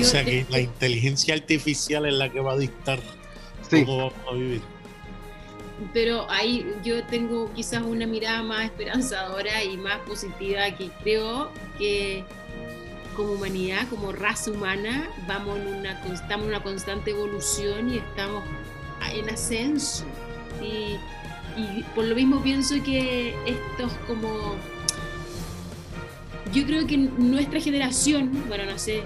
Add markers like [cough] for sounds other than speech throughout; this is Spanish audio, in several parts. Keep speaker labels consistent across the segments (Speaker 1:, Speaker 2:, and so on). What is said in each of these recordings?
Speaker 1: o sea que la inteligencia artificial es la que va a dictar cómo vamos a vivir.
Speaker 2: Pero ahí yo tengo quizás una mirada más esperanzadora y más positiva que creo que como humanidad, como raza humana, vamos en una, estamos en una constante evolución y estamos en ascenso. Y, y por lo mismo pienso que estos como yo creo que nuestra generación, bueno, no sé,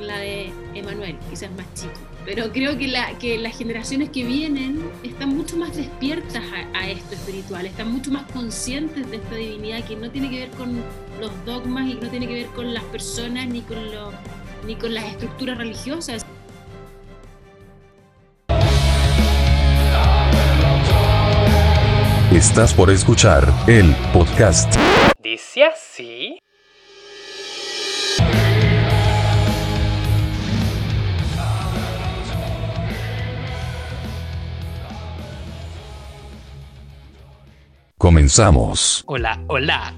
Speaker 2: la de Emanuel, quizás más chico, pero creo que, la, que las generaciones que vienen están mucho más despiertas a, esto espiritual, están mucho más conscientes de esta divinidad que no tiene que ver con los dogmas y no tiene que ver con las personas ni con, ni con las estructuras religiosas.
Speaker 3: Estás por escuchar el podcast
Speaker 4: dice así.
Speaker 3: Comenzamos.
Speaker 4: Hola, hola.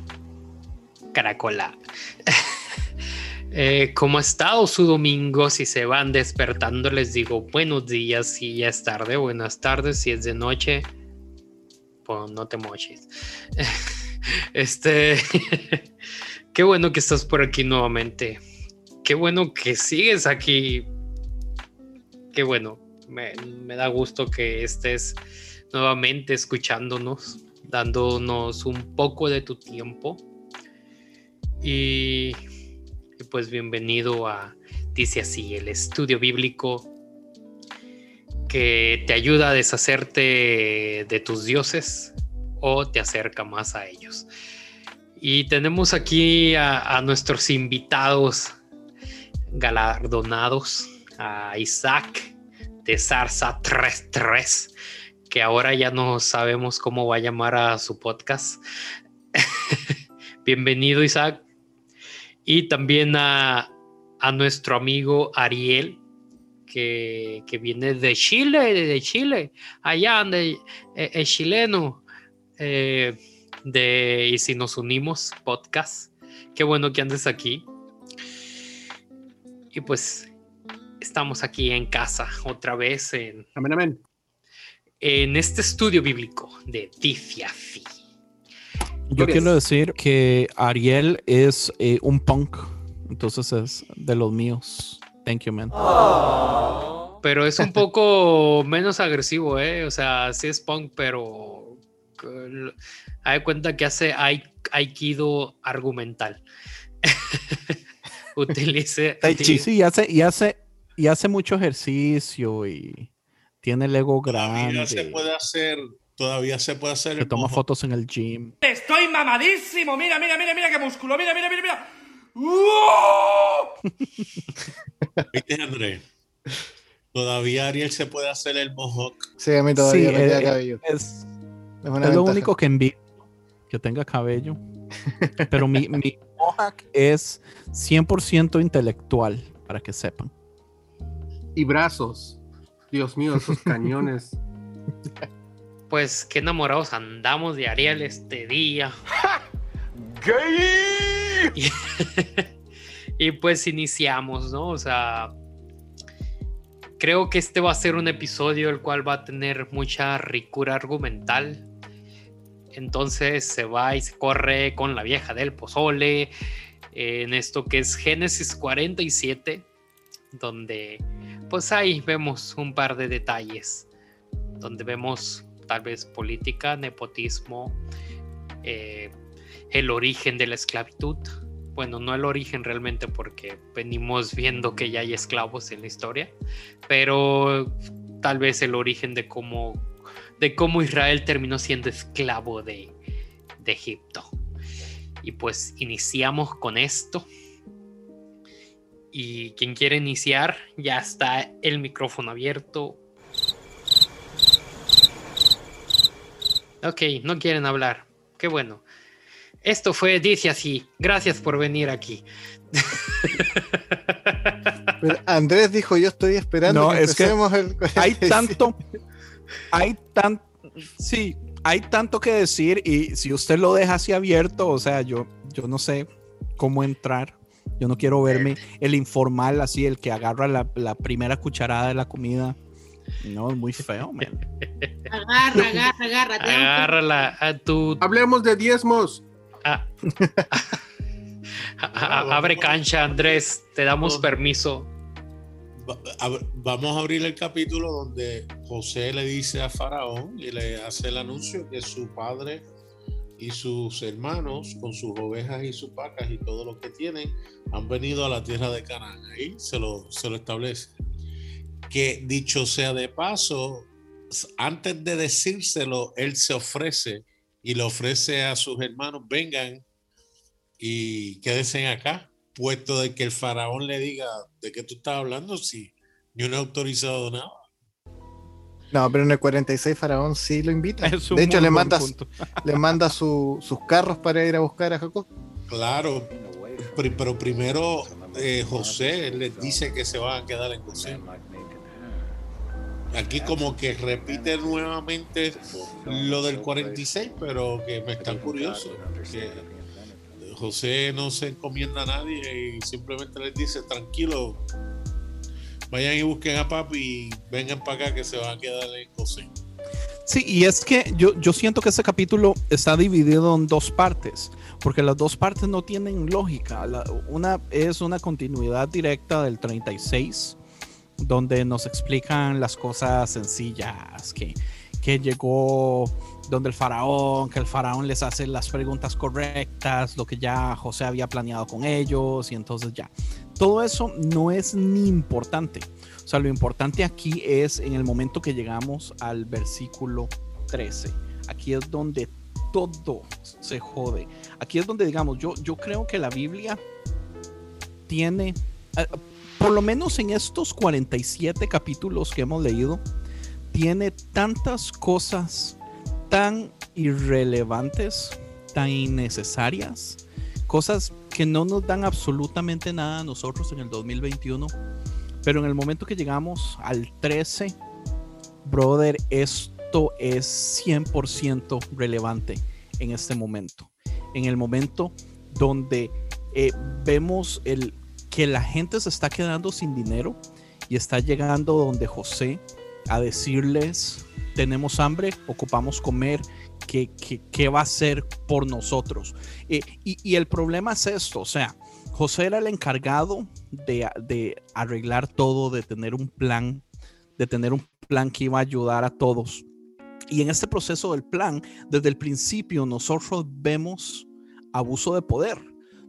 Speaker 4: Caracola. [laughs] eh, ¿Cómo ha estado su domingo? Si se van despertando, les digo buenos días. Si ya es tarde, buenas tardes. Si es de noche, pues no te moches. [laughs] Este, [laughs] qué bueno que estás por aquí nuevamente. Qué bueno que sigues aquí. Qué bueno. Me, da gusto que estés nuevamente escuchándonos, dándonos un poco de tu tiempo. Y, pues bienvenido a Dice así, el estudio bíblico que te ayuda a deshacerte de tus dioses o te acerca más a ellos. Y tenemos aquí a, nuestros invitados galardonados, a Isaac de Zarza 33, que ahora ya no sabemos cómo va a llamar a su podcast. [laughs] Bienvenido Isaac. Y también a, nuestro amigo Ariel, que, viene de Chile, de Chile, allá donde es eh, chileno. Eh, de Y si nos unimos podcast. Qué bueno que andes aquí. Y pues estamos aquí en casa otra vez en, en este estudio bíblico de Tifiafi.
Speaker 5: Yo quiero decir que Ariel es eh, un punk, entonces es de los míos. Thank you, man.
Speaker 4: Pero es un [laughs] poco menos agresivo, ¿eh? O sea, sí es punk, pero hay cuenta que hace aikido argumental. [laughs] Utilice.
Speaker 5: Sí, hace, y hace, y hace mucho ejercicio y tiene el ego grande.
Speaker 1: Todavía se puede hacer, todavía se puede hacer.
Speaker 5: Se toma fotos en el gym.
Speaker 6: Estoy mamadísimo. Mira, mira, mira, mira qué músculo. Mira, mira, mira, mira. [laughs]
Speaker 1: ¿Viste, André? Todavía Ariel se puede hacer el mohawk.
Speaker 7: Sí, a mí todavía me queda cabello.
Speaker 5: Es, es, lo único que envío que tenga cabello. [laughs] Pero mi, mi mohawk es 100% intelectual, para que sepan.
Speaker 7: Y brazos. Dios mío, esos cañones. [laughs]
Speaker 4: Pues qué enamorados andamos de Ariel este día. [laughs]
Speaker 6: ¡Gay! [laughs]
Speaker 4: y pues iniciamos, ¿no? O sea, creo que este va a ser un episodio el cual va a tener mucha ricura argumental entonces se va y se corre con la vieja del pozole en esto que es Génesis 47, donde pues ahí vemos un par de detalles, donde vemos tal vez política, nepotismo, eh, el origen de la esclavitud. Bueno, no el origen realmente porque venimos viendo que ya hay esclavos en la historia, pero tal vez el origen de cómo de cómo Israel terminó siendo esclavo de, Egipto. Y pues iniciamos con esto. Y quien quiere iniciar, ya está el micrófono abierto. Ok, no quieren hablar. Qué bueno. Esto fue Dice así. Gracias por venir aquí.
Speaker 7: Andrés dijo, yo estoy esperando
Speaker 5: que es que hay [laughs] tanto, hay tan, sí, hay tanto que decir y si usted lo deja así abierto, o sea, yo, yo no sé cómo entrar. Yo no quiero verme el informal así, el que agarra la, la primera cucharada de la comida. No, es muy feo, man. [laughs]
Speaker 2: Agarra, agarra, agarra.
Speaker 4: Agárrala a tu.
Speaker 7: Hablemos de diezmos. [laughs]
Speaker 4: a- a- abre cancha, Andrés. Te damos permiso.
Speaker 1: Vamos a abrir el capítulo donde José le dice a Faraón y le hace el anuncio que su padre y sus hermanos con sus ovejas y sus vacas y todo lo que tienen han venido a la tierra de Canaán. Ahí se lo, se lo establece. Que dicho sea de paso, antes de decírselo, él se ofrece y le ofrece a sus hermanos, vengan y quédense acá, puesto de que el faraón le diga de qué tú estás hablando si yo no he autorizado nada.
Speaker 7: No, pero en el 46 Faraón sí lo invita. De hecho, le manda, le manda su- sus carros para ir a buscar a Jacob.
Speaker 1: Claro, pero primero eh, José les dice que se van a quedar en Gosén. Aquí como que repite nuevamente lo del 46, pero que me está curioso. Que José no se encomienda a nadie y simplemente les dice, tranquilo, vayan y busquen a papi y vengan para acá que se van a quedar en Gosén.
Speaker 5: Sí, y es que yo, yo siento que este capítulo está dividido en dos partes, porque las dos partes no tienen lógica. La- una es una continuidad directa del 36, donde nos explican las cosas sencillas, que, que llegó donde el faraón, que el faraón les hace las preguntas correctas, lo que ya José había planeado con ellos, y entonces ya. Todo eso no es ni importante. O sea, lo importante aquí es en el momento que llegamos al versículo 13. Aquí es donde todo se jode. Aquí es donde, digamos, yo, yo creo que la Biblia tiene, eh, por lo menos en estos 47 capítulos que hemos leído, tiene tantas cosas tan irrelevantes, tan innecesarias, cosas que no nos dan absolutamente nada a nosotros en el 2021. Pero en el momento que llegamos al 13, brother, esto es 100% relevante en este momento. En el momento donde eh, vemos el, que la gente se está quedando sin dinero y está llegando donde José a decirles, tenemos hambre, ocupamos comer, ¿qué, qué, va a hacer por nosotros? Eh, y, el problema es esto, o sea, José era el encargado de, de, arreglar todo, de tener un plan, de tener un plan que iba a ayudar a todos. Y en este proceso del plan, desde el principio nosotros vemos abuso de poder,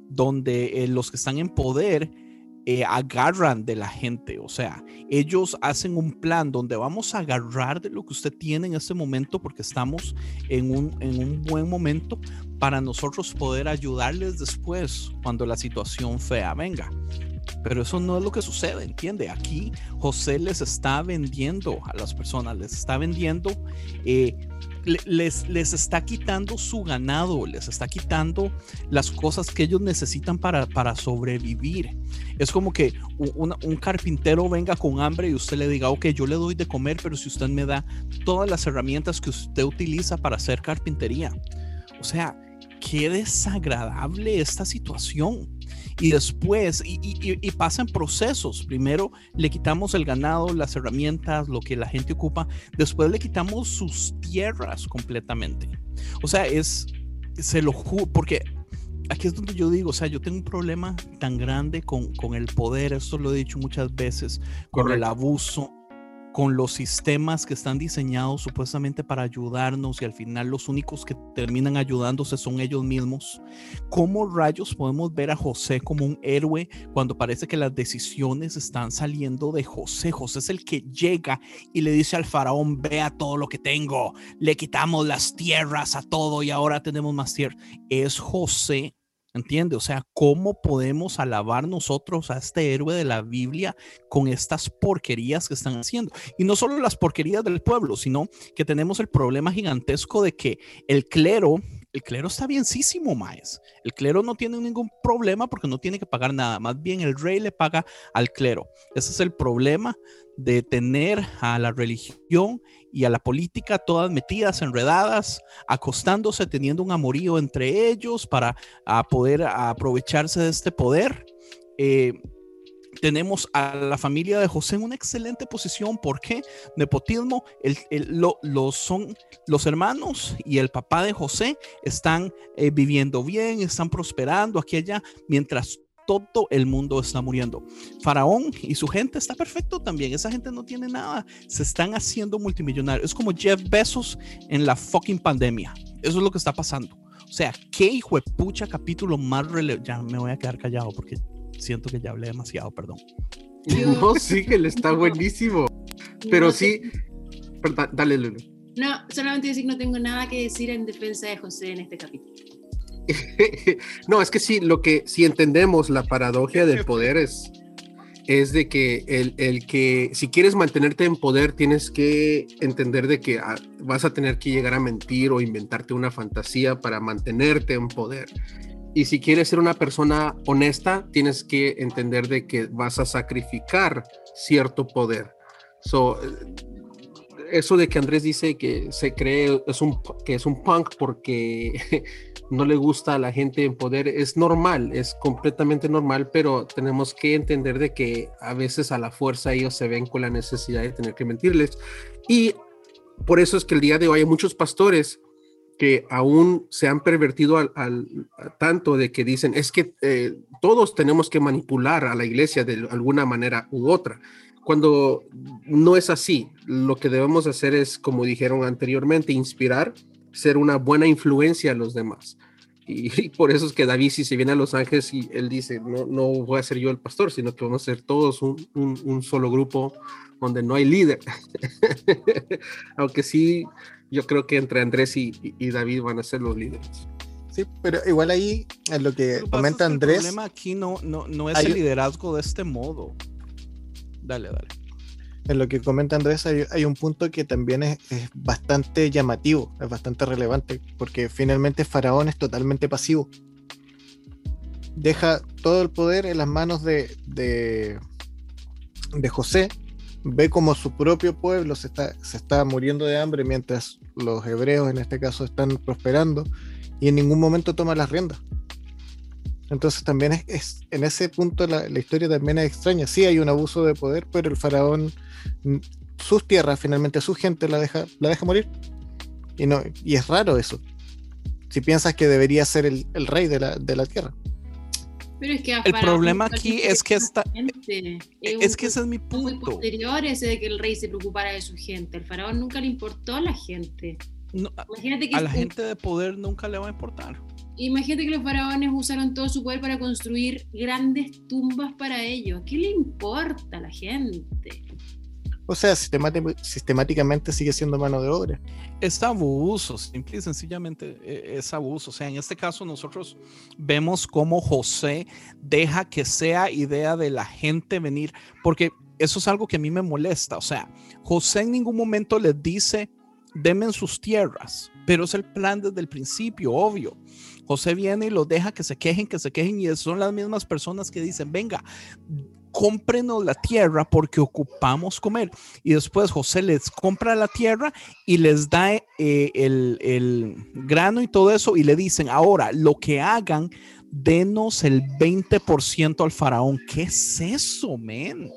Speaker 5: donde eh, los que están en poder eh, agarran de la gente, o sea, ellos hacen un plan donde vamos a agarrar de lo que usted tiene en este momento porque estamos en un, en un buen momento para nosotros poder ayudarles después cuando la situación fea venga. Pero eso no es lo que sucede, ¿entiende? Aquí José les está vendiendo a las personas, les está vendiendo, eh, les, les está quitando su ganado, les está quitando las cosas que ellos necesitan para, para sobrevivir. Es como que un, un, carpintero venga con hambre y usted le diga, ok, yo le doy de comer, pero si usted me da todas las herramientas que usted utiliza para hacer carpintería. O sea, qué desagradable esta situación. Y después, y, y, y, pasan procesos. Primero le quitamos el ganado, las herramientas, lo que la gente ocupa. Después le quitamos sus tierras completamente. O sea, es, se lo juro, porque aquí es donde yo digo, o sea, yo tengo un problema tan grande con, con el poder, esto lo he dicho muchas veces, con Correcto. el abuso, con los sistemas que están diseñados supuestamente para ayudarnos y al final los únicos que terminan ayudándose son ellos mismos. ¿Cómo rayos podemos ver a José como un héroe cuando parece que las decisiones están saliendo de José? José es el que llega y le dice al faraón, vea todo lo que tengo, le quitamos las tierras a todo y ahora tenemos más tierra. Es José ¿Entiende? O sea, ¿cómo podemos alabar nosotros a este héroe de la Biblia con estas porquerías que están haciendo? Y no solo las porquerías del pueblo, sino que tenemos el problema gigantesco de que el clero, el clero está bienísimo, Maes. El clero no tiene ningún problema porque no tiene que pagar nada. Más bien el rey le paga al clero. Ese es el problema de tener a la religión y a la política todas metidas, enredadas, acostándose, teniendo un amorío entre ellos para a poder aprovecharse de este poder eh, tenemos a la familia de José en una excelente posición. ¿Por qué? Nepotismo, lo, los son los hermanos y el papá de José están eh, viviendo bien, están prosperando aquí allá, mientras todo el mundo está muriendo. Faraón y su gente está perfecto también. Esa gente no tiene nada. Se están haciendo multimillonarios. Es como Jeff Bezos en la fucking pandemia. Eso es lo que está pasando. O sea, qué hijo de pucha capítulo más relevante. Ya me voy a quedar callado porque siento que ya hablé demasiado, perdón. [laughs]
Speaker 8: No, sí, que le está buenísimo. Pero
Speaker 2: No
Speaker 8: sí, perdón, dale, Lulu.
Speaker 2: No, solamente decir que no tengo nada que decir en defensa de José en este capítulo. [laughs]
Speaker 8: no, es que sí, lo que si entendemos la paradoja del poder es, es de que el, el que si quieres mantenerte en poder tienes que entender de que ah, vas a tener que llegar a mentir o inventarte una fantasía para mantenerte en poder. Y si quieres ser una persona honesta, tienes que entender de que vas a sacrificar cierto poder. So, eso de que Andrés dice que se cree es un, que es un punk porque [laughs] no le gusta a la gente en poder es normal, es completamente normal, pero tenemos que entender de que a veces a la fuerza ellos se ven con la necesidad de tener que mentirles. Y por eso es que el día de hoy hay muchos pastores que aún se han pervertido al, tanto de que dicen, es que eh, todos tenemos que manipular a la iglesia de alguna manera u otra. Cuando no es así, lo que debemos hacer es, como dijeron anteriormente, inspirar, ser una buena influencia a los demás. Y, [laughs] y por eso es que David, si se viene a Los Ángeles y él dice, no, no voy a ser yo el pastor, sino que vamos a ser todos un, un- un solo grupo donde no hay líder. [laughs] Aunque sí, yo creo que entre Andrés y, y- David van a ser los líderes.
Speaker 7: Sí, pero igual ahí, en lo que
Speaker 5: Lo pasa es
Speaker 7: comenta
Speaker 5: que El
Speaker 7: Andrés,
Speaker 5: problema aquí no, no, no es
Speaker 7: Hay-
Speaker 5: el liderazgo de este modo. Dale, dale.
Speaker 7: En lo que comenta Andrés, hay, hay un punto que también es, bastante llamativo, es bastante relevante, porque finalmente Faraón es totalmente pasivo. Deja todo el poder en las manos de, de, de José, ve como su propio pueblo se está, se está muriendo de hambre mientras los hebreos en este caso están prosperando y en ningún momento toma las riendas. Entonces también es, es- en ese punto la, la historia también es extraña. Sí hay un abuso de poder, pero el faraón, sus tierras, finalmente su gente la deja, la deja morir. Y, no, y es raro eso. Si piensas que debería ser el, el rey de la, de la tierra.
Speaker 2: Pero es que a
Speaker 5: El
Speaker 2: Faraón
Speaker 5: problema
Speaker 2: nunca
Speaker 5: aquí
Speaker 2: le
Speaker 5: es que
Speaker 2: gente.
Speaker 5: Es
Speaker 2: un
Speaker 5: que ese es mi punto.
Speaker 2: posterior ese de que el rey se preocupara de su gente. Al faraón nunca le importó a la gente.
Speaker 5: No, a-
Speaker 2: Imagínate que,
Speaker 5: a la
Speaker 2: un-
Speaker 5: gente de poder nunca le va a importar.
Speaker 2: Imagínate que los faraones usaron todo su poder para construir grandes tumbas para ellos. ¿Qué le importa a la gente?
Speaker 7: O sea, sistemáti- sistemáticamente sigue siendo mano de obra.
Speaker 5: Es abuso, simple y sencillamente eh, es abuso. O sea, en este caso nosotros vemos cómo José deja que sea idea de la gente venir, porque eso es algo que a mí me molesta. O sea, José en ningún momento les dice, denme en sus tierras, pero es el plan desde el principio, obvio. José viene y los deja que se quejen, que se quejen, y son las mismas personas que dicen, venga, cómprenos la tierra porque ocupamos comer. Y después José les compra la tierra y les da eh, el, el grano y todo eso y le dicen, ahora lo que hagan, denos el 20% al faraón. ¿Qué es eso, men?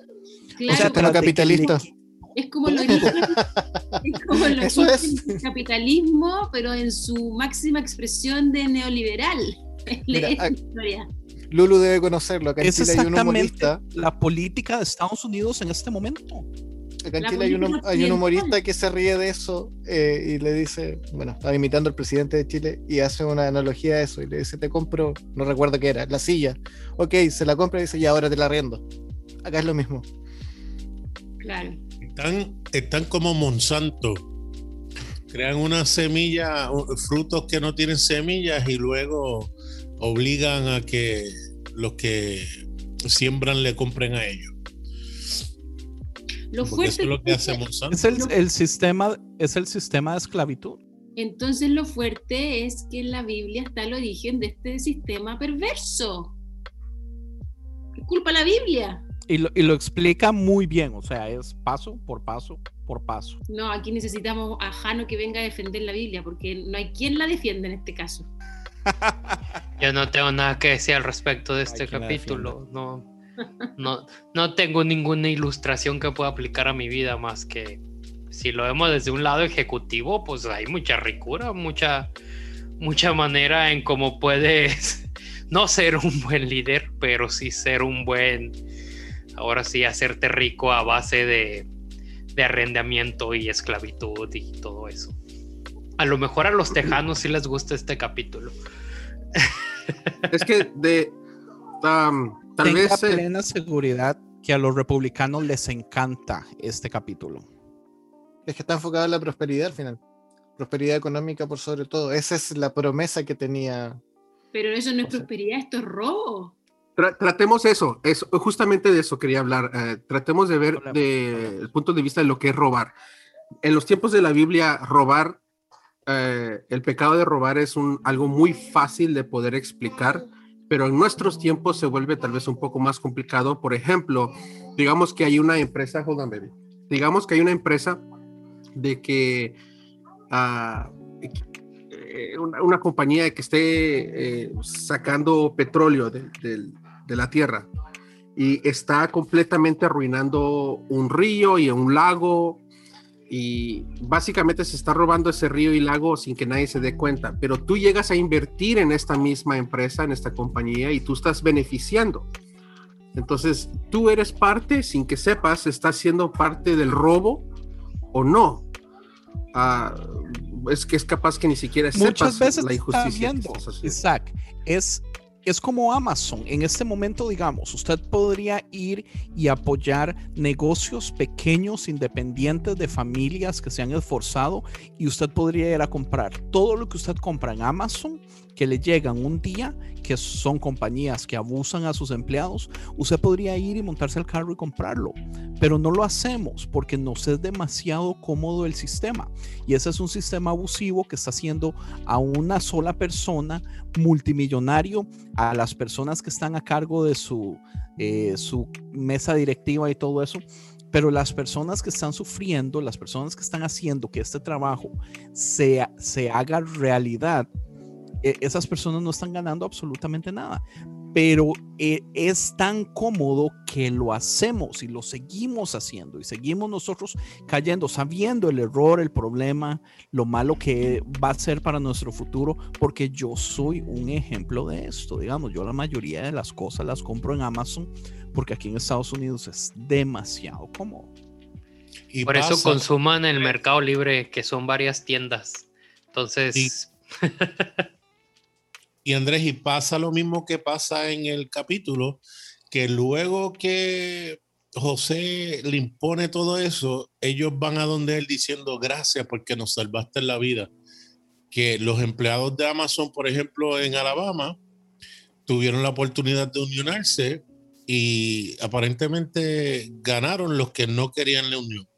Speaker 2: Claro,
Speaker 7: sea,
Speaker 5: que
Speaker 7: capitalista.
Speaker 5: le-
Speaker 2: es como el [laughs] origen, es como el
Speaker 7: Eso
Speaker 2: origen
Speaker 7: es.
Speaker 2: del capitalismo, pero en su máxima expresión de neoliberal. [laughs]
Speaker 7: Mira,
Speaker 2: Es la historia.
Speaker 7: Lulu debe conocerlo. Acá en
Speaker 5: Es
Speaker 7: Chile hay un
Speaker 5: exactamente
Speaker 7: humorista.
Speaker 5: la política de Estados Unidos en este momento.
Speaker 7: Acá en Chile hay un,
Speaker 2: política
Speaker 7: hay un humorista que se ríe de eso eh, y le dice, bueno, estaba imitando al presidente de Chile y hace una analogía a eso y le dice, te compro, no recuerdo qué era, la silla. Ok, se la compra y dice, ya ahora te la riendo. Acá es lo mismo.
Speaker 2: Claro.
Speaker 1: Están, están como Monsanto. Crean una semilla, u- frutos que no tienen semillas y luego obligan a que los que siembran le compren a ellos.
Speaker 2: Lo fuerte
Speaker 1: eso es lo que hace Monsanto.
Speaker 5: Es el, el sistema, es el sistema de esclavitud.
Speaker 2: Entonces lo fuerte es que en la Biblia está el origen de este sistema perverso. Es culpa la Biblia.
Speaker 5: Y lo, y lo explica muy bien, o sea, es paso por paso por paso.
Speaker 2: No, aquí necesitamos a Jano que venga a defender la Biblia, porque no hay quien la defienda en este caso. [laughs]
Speaker 4: Yo no tengo nada que decir al respecto de este capítulo. No, no, no tengo ninguna ilustración que pueda aplicar a mi vida más que si lo vemos desde un lado ejecutivo, pues hay mucha ricura, mucha, mucha manera en cómo puedes [laughs] no ser un buen líder, pero sí ser un buen, ahora sí, hacerte rico a base de, de arrendamiento y esclavitud y todo eso. A lo mejor a los tejanos sí les gusta este capítulo.
Speaker 8: Es que de um, tal
Speaker 5: Tenga
Speaker 8: vez eh,
Speaker 5: plena seguridad que a los republicanos les encanta este capítulo.
Speaker 7: Es que está enfocado en la prosperidad al final. Prosperidad económica por sobre todo. Esa es la promesa que tenía.
Speaker 2: Pero eso no es
Speaker 7: O sea-
Speaker 2: prosperidad, esto es robo.
Speaker 8: Tra- tratemos eso, eso, justamente de eso quería hablar. eh, tratemos de ver de-
Speaker 5: hablemos.
Speaker 8: el punto de vista de lo que es robar. En los tiempos de la Biblia, robar, eh, el pecado de robar es un, algo muy fácil de poder explicar, pero en nuestros tiempos se vuelve tal vez un poco más complicado. Por ejemplo, digamos que hay una empresa, hold on, baby. Digamos que hay una empresa de que eh, una, una compañía que esté eh, sacando petróleo de, del- de la tierra y está completamente arruinando un río y un lago y básicamente se está robando ese río y lago sin que nadie se dé cuenta, pero tú llegas a invertir en esta misma empresa, en esta compañía y tú estás beneficiando. Entonces, tú eres parte, sin que sepas, estás siendo parte del robo o no. Ah, es que es capaz que ni siquiera
Speaker 5: Muchas
Speaker 8: sepas
Speaker 5: veces
Speaker 8: la
Speaker 5: está
Speaker 8: injusticia. que
Speaker 5: viendo,
Speaker 8: estás haciendo.
Speaker 5: Isaac, es, es como Amazon. En este momento, digamos, usted podría ir y apoyar negocios pequeños, independientes de familias que se han esforzado y usted podría ir a comprar todo lo que usted compra en Amazon, que le llegan un día, que son compañías que abusan a sus empleados, usted podría ir y montarse al carro y comprarlo. Pero no lo hacemos porque nos es demasiado cómodo el sistema. Y ese es un sistema abusivo que está haciendo a una sola persona multimillonario, a las personas que están a cargo de su, eh, su mesa directiva y todo eso. Pero las personas que están sufriendo, las personas que están haciendo que este trabajo se, se haga realidad, esas personas no están ganando absolutamente nada. Pero eh, es tan cómodo que lo hacemos y lo seguimos haciendo y seguimos nosotros cayendo, sabiendo el error, el problema, lo malo que va a ser para nuestro futuro, porque yo soy un ejemplo de esto. Digamos, yo la mayoría de las cosas las compro en Amazon porque aquí en Estados Unidos es demasiado cómodo.
Speaker 1: Y
Speaker 4: Por eso
Speaker 1: pasa-
Speaker 4: consuman el Mercado Libre, que son varias tiendas. Entonces,
Speaker 1: Y- [laughs] Y Andrés, y pasa lo mismo que pasa en el capítulo, que luego que José le impone todo eso, ellos van a donde él diciendo gracias porque nos salvaste la vida. Que los empleados de Amazon, por ejemplo, en Alabama, tuvieron la oportunidad de unionarse y aparentemente ganaron los que no querían la unión.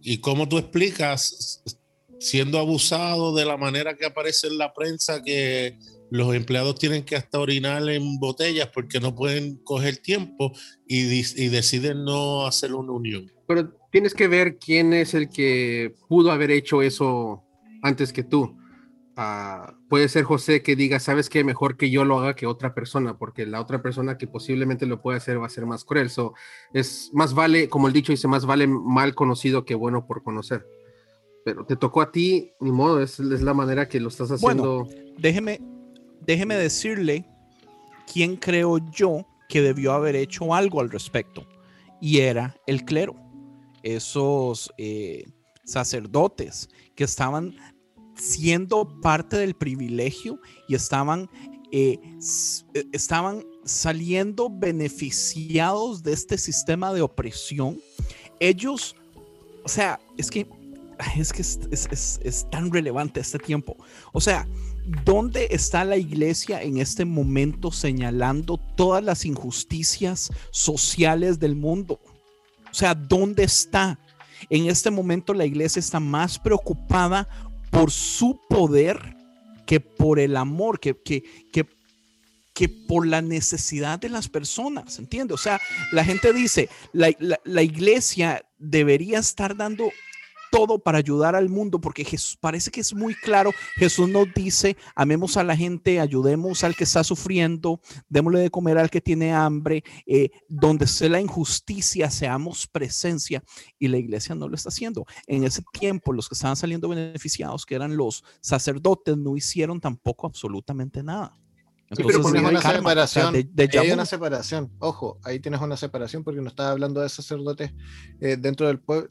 Speaker 1: ¿Y cómo tú explicas siendo abusado de la manera que aparece en la prensa que los empleados tienen que hasta orinar en botellas porque no pueden coger tiempo y, deciden no hacer una unión?
Speaker 8: Pero tienes que ver quién es el que pudo haber hecho eso antes que tú. Ah, puede ser José que diga, sabes qué, mejor que yo lo haga que otra persona, porque la otra persona que posiblemente lo puede hacer va a ser más cruel. So, es más vale, como el dicho dice, más vale mal conocido que bueno por conocer. Pero te tocó a ti, ni modo, es, es la manera que lo estás
Speaker 5: Bueno.
Speaker 8: haciendo.
Speaker 5: Déjeme, déjeme decirle quién creo yo que debió haber hecho algo al respecto. Y era el clero. Esos eh, sacerdotes que estaban siendo parte del privilegio y estaban, eh, eh, estaban saliendo beneficiados de este sistema de opresión. Ellos, o sea, es que es que es, tan relevante este tiempo. O sea, ¿dónde está la iglesia en este momento señalando todas las injusticias sociales del mundo? O sea, ¿dónde está? En este momento la iglesia está más preocupada por su poder que por el amor, que, que, que, por la necesidad de las personas, ¿entiendes? O sea, la gente dice, la- la iglesia debería estar dando todo para ayudar al mundo, porque Jesús parece que es muy claro. Jesús nos dice, amemos a la gente, ayudemos al que está sufriendo, démosle de comer al que tiene hambre, eh, donde sea la injusticia, seamos presencia. Y la iglesia no lo está haciendo. En ese tiempo, los que estaban saliendo beneficiados, que eran los sacerdotes, no hicieron tampoco absolutamente nada.
Speaker 7: Entonces,
Speaker 8: pero
Speaker 7: hay una
Speaker 5: karma, o sea,
Speaker 7: separación.
Speaker 5: de- de
Speaker 7: ahí hay una separación. Ojo, ahí tienes una separación porque no estás hablando de sacerdotes eh, dentro del pueblo.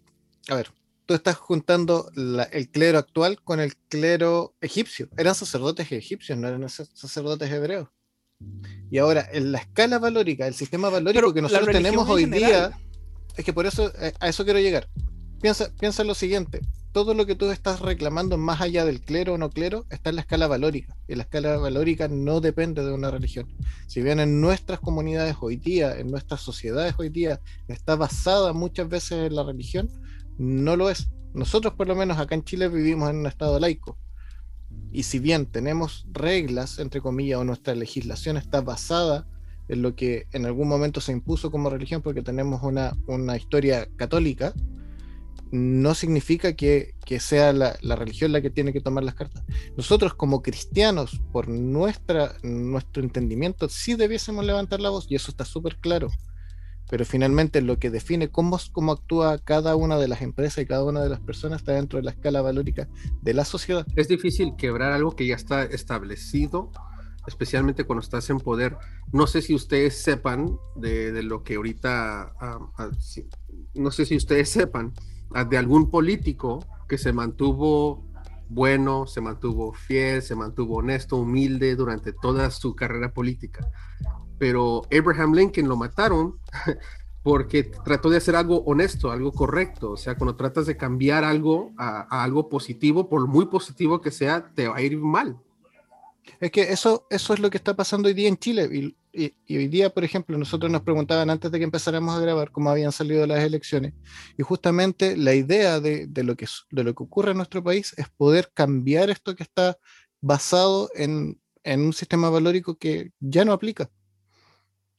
Speaker 7: A ver, tú estás juntando la- el clero actual con el clero egipcio. Eran sacerdotes egipcios, no eran sac- sacerdotes hebreos. Y ahora, en la escala valórica, el sistema valórico
Speaker 5: Pero
Speaker 7: que nosotros tenemos
Speaker 5: en
Speaker 7: hoy
Speaker 5: general.
Speaker 7: día, es que por eso, eh, a eso quiero llegar. Piensa, piensa en lo siguiente, todo lo que tú estás reclamando más allá del clero o no clero está en la escala valórica. Y la escala valórica no depende de una religión. Si bien en nuestras comunidades hoy día, en nuestras sociedades hoy día, está basada muchas veces en la religión, no lo es. Nosotros por lo menos acá en Chile vivimos en un estado laico. Y si bien tenemos reglas, entre comillas, o nuestra legislación está basada en lo que en algún momento se impuso como religión porque tenemos una, una historia católica, no significa que, que sea la, la religión la que tiene que tomar las cartas. Nosotros como cristianos, por nuestra, nuestro entendimiento, sí debiésemos levantar la voz y eso está súper claro. Pero finalmente lo que define cómo, actúa cada una de las empresas y cada una de las personas está dentro de la escala valórica de la sociedad.
Speaker 8: Es difícil quebrar algo que ya está establecido, especialmente cuando estás en poder. No sé si ustedes sepan de, lo que ahorita, ah, ah, no sé si ustedes sepan ah, de algún político que se mantuvo bueno, se mantuvo fiel, se mantuvo honesto, humilde durante toda su carrera política. Pero Abraham Lincoln lo mataron [laughs] porque trató de hacer algo honesto, algo correcto. O sea, cuando tratas de cambiar algo a, a algo positivo, por muy positivo que sea, te va a ir mal.
Speaker 7: Es que eso, eso es lo que está pasando hoy día en Chile. Y, y- y hoy día, por ejemplo, nosotros nos preguntaban antes de que empezáramos a grabar cómo habían salido las elecciones. Y justamente la idea de, de lo, que, de lo que ocurre en nuestro país es poder cambiar esto que está basado en, en un sistema valórico que ya no aplica.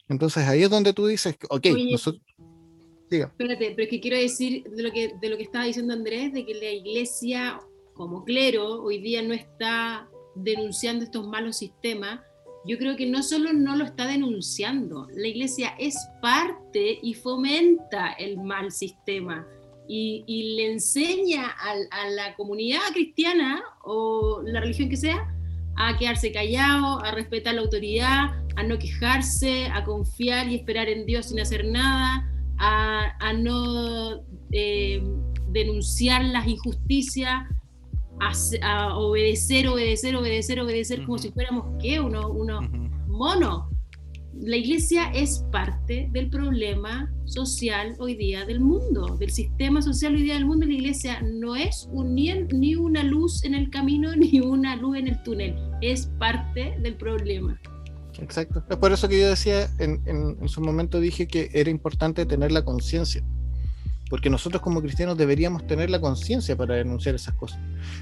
Speaker 7: Entonces ahí es donde tú dices, ok,
Speaker 2: Oye.
Speaker 7: nosotros... Diga.
Speaker 2: Espérate, pero es que quiero decir de lo que, de lo que estaba diciendo Andrés, de que la iglesia como clero hoy día no está denunciando estos malos sistemas. Yo creo que no solo no lo está denunciando, la iglesia es parte y fomenta el mal sistema y, y le enseña al- a, la comunidad cristiana o la religión que sea a quedarse callado, a respetar la autoridad, a no quejarse, a confiar y esperar en Dios sin hacer nada, a, a no eh, denunciar las injusticias, a, obedecer, obedecer, obedecer, obedecer, como si fuéramos, ¿qué? Unos uno,
Speaker 5: Ujú.
Speaker 2: monos. La iglesia es parte del problema social hoy día del mundo, del sistema social hoy día del mundo. La iglesia no es un- ni, ni una luz en el camino [laughs] ni una luz en el túnel, es parte del problema.
Speaker 7: Exacto. Es por eso que yo decía, en, en- en su momento dije que era importante tener la conciencia. Porque nosotros como cristianos deberíamos tener la conciencia para denunciar esas cosas.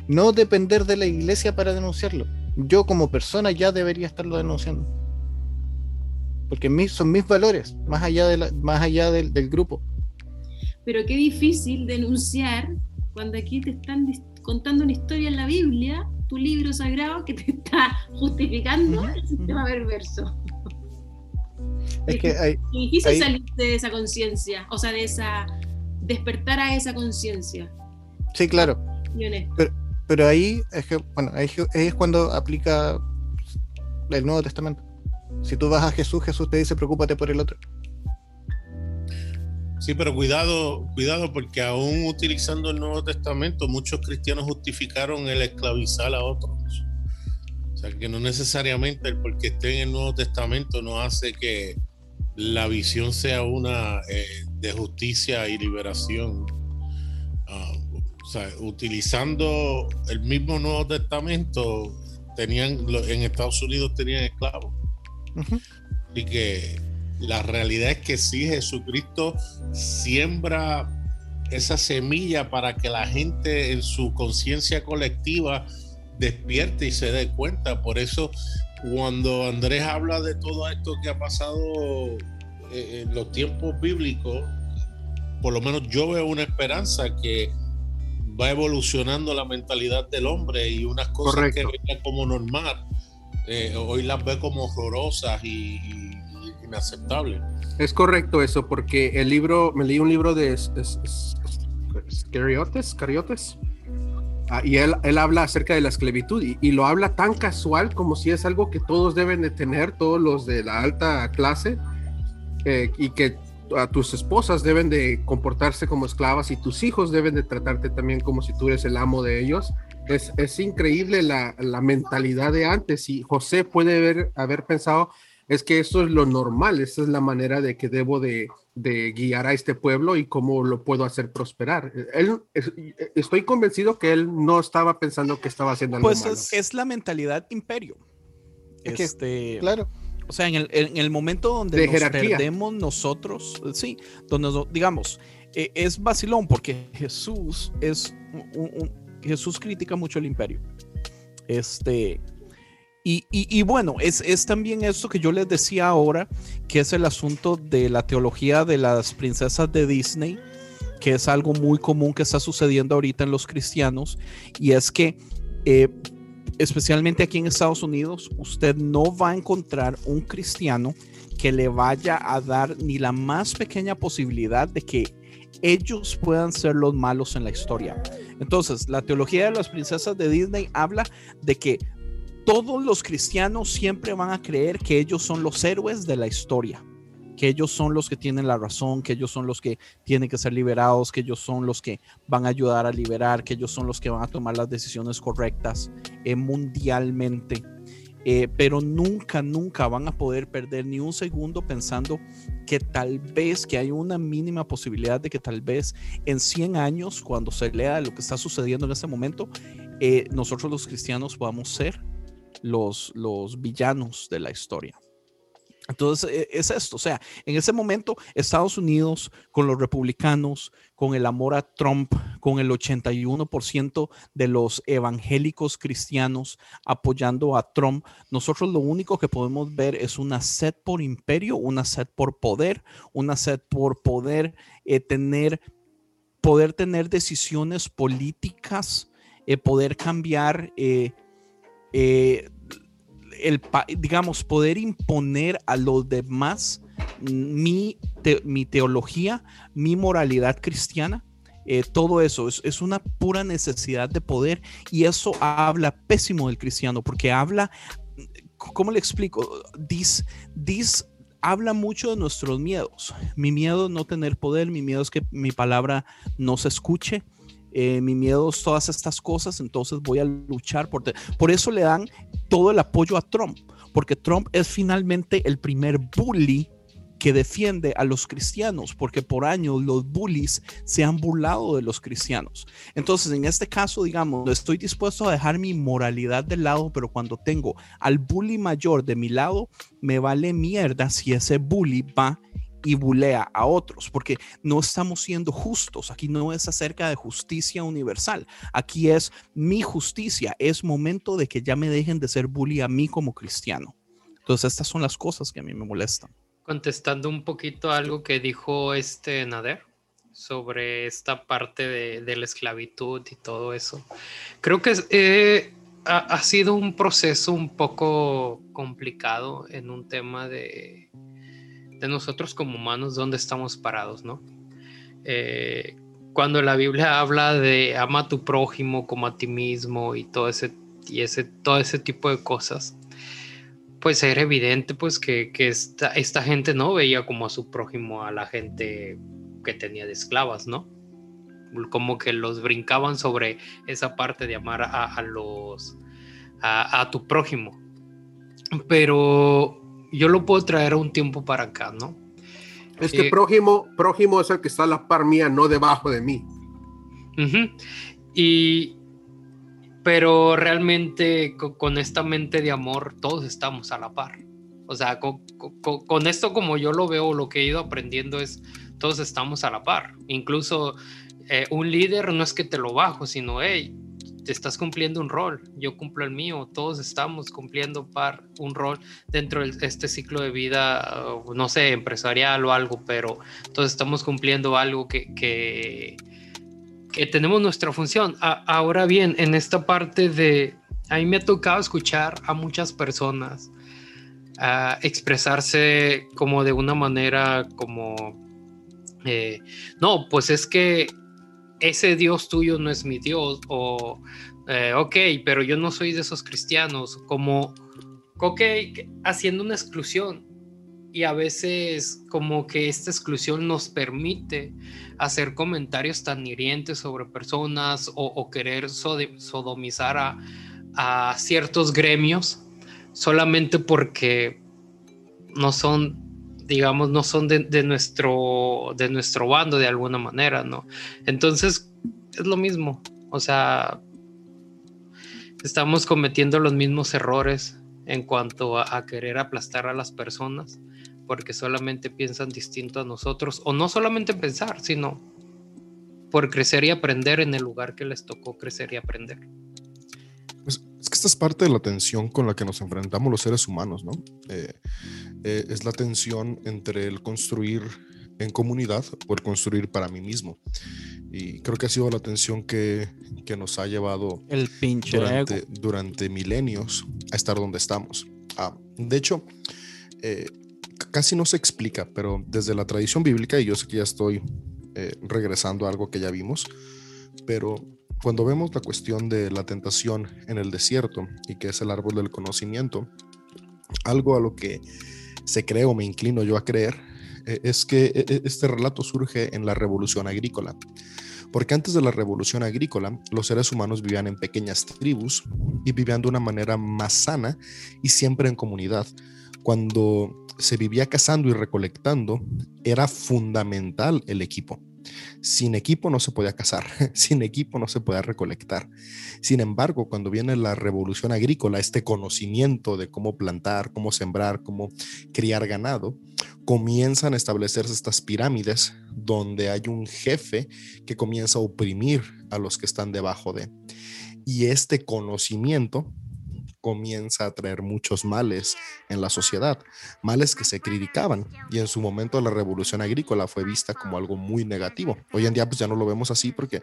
Speaker 7: No depender de la iglesia para denunciarlo. Yo como persona ya debería estarlo denunciando. Porque mis, son mis valores, más allá, de la- más allá del, del grupo.
Speaker 2: Pero qué difícil denunciar cuando aquí te están contando una historia en la Biblia, tu libro sagrado, que te está [laughs] justificando
Speaker 5: Ujú,
Speaker 2: el sistema perverso.
Speaker 7: Es que hay,
Speaker 2: difícil
Speaker 7: Ahí-
Speaker 2: salir de esa conciencia, o sea, de esa despertar a esa conciencia.
Speaker 7: sí, claro.
Speaker 2: honesto.
Speaker 7: Pero ahí es que, bueno, ahí es cuando aplica el Nuevo Testamento. Si tú vas a Jesús, Jesús te dice, preocúpate por el otro.
Speaker 1: Sí, pero cuidado, cuidado, porque aún utilizando el Nuevo Testamento, muchos cristianos justificaron el esclavizar a otros. O sea, que no necesariamente el porque esté en el Nuevo Testamento no hace que la visión sea una eh, de justicia y liberación. Ah, o sea, utilizando el mismo Nuevo Testamento, tenían en Estados Unidos tenían esclavos.
Speaker 7: Ujú.
Speaker 1: Y que la realidad es que sí, Jesucristo siembra esa semilla para que la gente en su conciencia colectiva despierte y se dé cuenta. Por eso, cuando Andrés habla de todo esto que ha pasado eh, en los tiempos bíblicos, por lo menos yo veo una esperanza que va evolucionando la mentalidad del hombre y unas cosas
Speaker 8: Correcto.
Speaker 1: que veía como normal, eh, hoy las ve como horrorosas y, y- y inaceptables.
Speaker 8: Es correcto eso, porque el libro, me leí un libro de es- es- es- es- Cariotes, Ah, y él, él habla acerca de la esclavitud y, y lo habla tan casual como si es algo que todos deben de tener, todos los de la alta clase, eh, y que a tus esposas deben de comportarse como esclavas y tus hijos deben de tratarte también como si tú eres el amo de ellos. Es, es increíble la, la mentalidad de antes y José puede haber, haber pensado, es que eso es lo normal, esa es la manera de que debo de, de guiar a este pueblo y cómo lo puedo hacer prosperar. Él, es- estoy convencido que él no estaba pensando que estaba haciendo algo
Speaker 5: Pues
Speaker 8: malo.
Speaker 5: es, es la mentalidad imperio.
Speaker 7: Es que,
Speaker 5: Este,
Speaker 7: Claro,
Speaker 5: O sea, en el, en el momento donde
Speaker 8: De
Speaker 5: nos
Speaker 8: jerarquía.
Speaker 5: perdemos nosotros, sí, donde nos- digamos, eh, es vacilón porque Jesús es un- un- Jesús critica mucho el imperio. Este, y, bueno, es, es también esto que yo les decía ahora, que es el asunto de la teología de las princesas de Disney, que es algo muy común que está sucediendo ahorita en los cristianos, y es que eh, especialmente aquí en Estados Unidos, usted no va a encontrar un cristiano que le vaya a dar ni la más pequeña posibilidad de que ellos puedan ser los malos en la historia. Entonces, la teología de las princesas de Disney habla de que todos los cristianos siempre van a creer que ellos son los héroes de la historia, que ellos son los que tienen la razón, que ellos son los que tienen que ser liberados, que ellos son los que van a ayudar a liberar, que ellos son los que van a tomar las decisiones correctas eh, mundialmente. Eh, pero nunca, nunca van a poder perder ni un segundo pensando que tal vez, que hay una mínima posibilidad de que tal vez en 100 años, cuando se lea lo que está sucediendo en este momento, eh, nosotros los cristianos podamos ser los, los villanos de la historia. Entonces, eh, es esto, o sea, en ese momento Estados Unidos con los republicanos, con el amor a Trump, con el 81% de los evangélicos cristianos apoyando a Trump, nosotros lo único que podemos ver es una sed por imperio, una sed por poder, una sed por poder eh, tener, poder tener decisiones políticas, eh, poder cambiar eh, eh, el, digamos, poder imponer a los demás mi, mi teología, mi moralidad cristiana. eh, todo eso es, una pura necesidad de poder y eso habla pésimo del cristiano porque habla, ¿cómo le explico? Dis, dis habla mucho de nuestros miedos. Mi miedo no tener poder, mi miedo es que mi palabra no se escuche. Eh, mi miedo es todas estas cosas, entonces voy a luchar por... Por eso le dan todo el apoyo a Trump, porque Trump es finalmente el primer bully que defiende a los cristianos, porque por años los bullies se han burlado de los cristianos. Entonces, en este caso, digamos, estoy dispuesto a dejar mi moralidad de lado, pero cuando tengo al bully mayor de mi lado, me vale mierda si ese bully va y bulea a otros, porque no estamos siendo justos. Aquí no es acerca de justicia universal. Aquí es mi justicia. Es momento de que ya me dejen de ser bully a mí como cristiano. Entonces, estas son las cosas que a mí me molestan.
Speaker 4: Contestando un poquito a algo que dijo este Nader sobre esta parte de, la esclavitud y todo eso. Creo que eh, ha sido un proceso un poco complicado en un tema de, de nosotros como humanos, dónde estamos parados, ¿no? Eh, cuando la Biblia habla de ama a tu prójimo como a ti mismo y todo ese, y ese, todo ese tipo de cosas, pues era evidente pues que, que esta, esta gente no veía como a su prójimo a la gente que tenía de esclavas, ¿no? Como que los brincaban sobre esa parte de amar a, los a, a tu prójimo. Pero yo lo puedo traer a un tiempo para acá, ¿no?
Speaker 8: Es que
Speaker 4: Eh,
Speaker 8: prójimo, prójimo es el que está a la par mía, no debajo de mí.
Speaker 4: Y, pero realmente co- con, esta mente de amor todos estamos a la par. O sea, co- co- con, esto como yo lo veo, lo que he ido aprendiendo es todos estamos a la par. Incluso eh, un líder no es que te lo bajo, sino, hey, te estás cumpliendo un rol, yo cumplo el mío, todos estamos cumpliendo par un rol dentro de este ciclo de vida, uh, no sé, empresarial o algo, pero todos estamos cumpliendo algo que, que, tenemos nuestra función. Ahora bien, en esta parte de, a mí me ha tocado escuchar a muchas personas a expresarse como de una manera como, eh, no, pues es que ese Dios tuyo no es mi Dios, o, eh, ok, pero yo no soy de esos cristianos, como, ok, haciendo una exclusión. Y a veces como que esta exclusión nos permite hacer comentarios tan hirientes sobre personas o, querer sodomizar a, a ciertos gremios solamente porque no son, digamos, no son de, nuestro, de nuestro bando de alguna manera, ¿no? Entonces es lo mismo, o sea, estamos cometiendo los mismos errores en cuanto a, a querer aplastar a las personas porque solamente piensan distinto a nosotros, o no solamente pensar, sino por crecer y aprender en el lugar que les tocó crecer y aprender.
Speaker 9: Pues, es que esta es parte de la tensión con la que nos enfrentamos los seres humanos, ¿no? Eh, eh, es la tensión entre el construir en comunidad o el construir para mí mismo. Y creo que ha sido la tensión que, que nos ha llevado
Speaker 5: El pinche
Speaker 9: durante,
Speaker 5: ego.
Speaker 9: durante milenios a estar donde estamos. Ah, de hecho, eh, casi no se explica, pero desde la tradición bíblica, y yo sé que ya estoy eh, regresando a algo que ya vimos, pero cuando vemos la cuestión de la tentación en el desierto y que es el árbol del conocimiento, algo a lo que se cree o me inclino yo a creer eh, es que eh, eh, este relato surge en la revolución agrícola. Porque antes de la revolución agrícola, los seres humanos vivían en pequeñas tribus y vivían de una manera más sana y siempre en comunidad. Cuando se vivía cazando y recolectando, era fundamental el equipo. Sin equipo no se podía cazar, [laughs] sin equipo no se podía recolectar. Sin embargo, cuando viene la revolución agrícola, este conocimiento de cómo plantar, cómo sembrar, cómo criar ganado, comienzan a establecerse estas pirámides donde hay un jefe que comienza a oprimir a los que están debajo de. Y este conocimiento comienza a traer muchos males en la sociedad, males que se criticaban y en su momento la revolución agrícola fue vista como algo muy negativo. Hoy en día pues ya no lo vemos así porque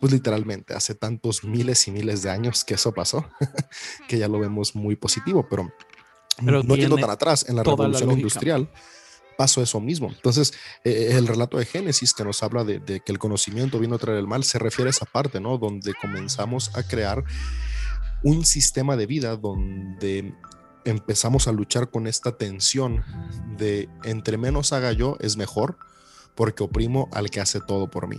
Speaker 9: pues literalmente hace tantos miles y miles de años que eso pasó [laughs] que ya lo vemos muy positivo, pero,
Speaker 5: Pero
Speaker 9: no yendo tan atrás, en la revolución industrial pasó eso mismo. Entonces, eh, el relato de Génesis que nos habla de, de que el conocimiento vino a traer el mal, se refiere a esa parte, ¿no? Donde comenzamos a crear un sistema de vida donde empezamos a luchar con esta tensión de entre menos haga yo es mejor porque oprimo al que hace todo por mí.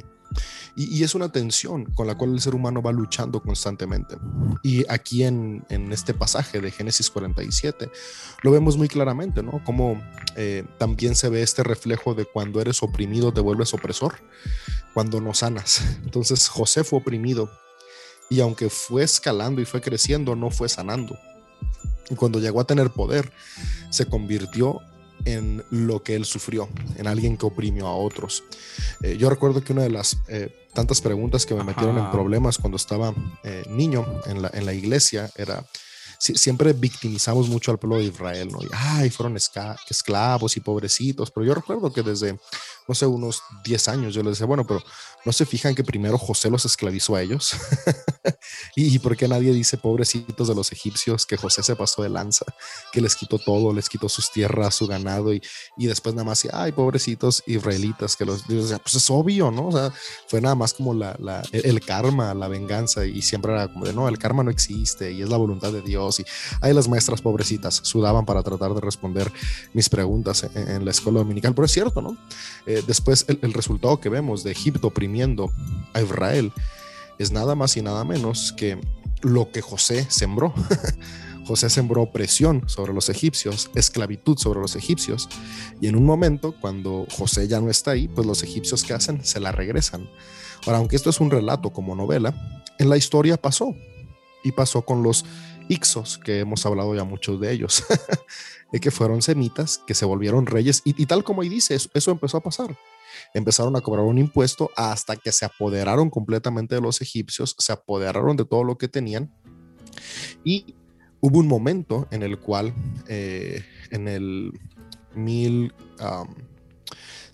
Speaker 9: Y, es una tensión con la cual el ser humano va luchando constantemente. Y aquí en, en este pasaje de Génesis 47 lo vemos muy claramente, ¿no? Como eh, también se ve este reflejo de cuando eres oprimido te vuelves opresor, cuando no sanas. [laughs] Entonces José fue oprimido y aunque fue escalando y fue creciendo, no fue sanando. Y cuando llegó a tener poder, se convirtió en lo que él sufrió, en alguien que oprimió a otros. Eh, yo recuerdo que una de las eh, tantas preguntas que me metieron en problemas cuando estaba eh, niño en la, en la iglesia era, si- siempre victimizamos mucho al pueblo de Israel, ¿no? Y, ay, fueron esclavos y pobrecitos, pero yo recuerdo que desde, no sé, unos 10 años yo les decía, bueno, pero ¿no se fijan que primero José los esclavizó a ellos? [laughs] ¿Y, por qué nadie dice, pobrecitos de los egipcios, que José se pasó de lanza, que les quitó todo, les quitó sus tierras, su ganado, y, y después nada más, ay, pobrecitos israelitas, que los, yo decía, pues es obvio, ¿no? O sea, fue nada más como la, el, karma, la venganza, y siempre era como de, no, el karma no existe, y es la voluntad de Dios, y ahí las maestras pobrecitas sudaban para tratar de responder mis preguntas en, en la escuela dominical, pero es cierto, ¿no? Después el, el resultado que vemos de Egipto oprimiendo a Israel es nada más y nada menos que lo que José sembró. [laughs] José sembró opresión sobre los egipcios, esclavitud sobre los egipcios, y en un momento, cuando José ya no está ahí, pues los egipcios que hacen se la regresan. Ahora, aunque esto es un relato como novela, en la historia pasó, y pasó con los Ixos, que hemos hablado ya muchos de ellos, [laughs] de que fueron semitas, que se volvieron reyes, y, tal como ahí dice, eso, empezó a pasar. Empezaron a cobrar un impuesto hasta que se apoderaron completamente de los egipcios, se apoderaron de todo lo que tenían, y hubo un momento en el cual, eh, en el mil,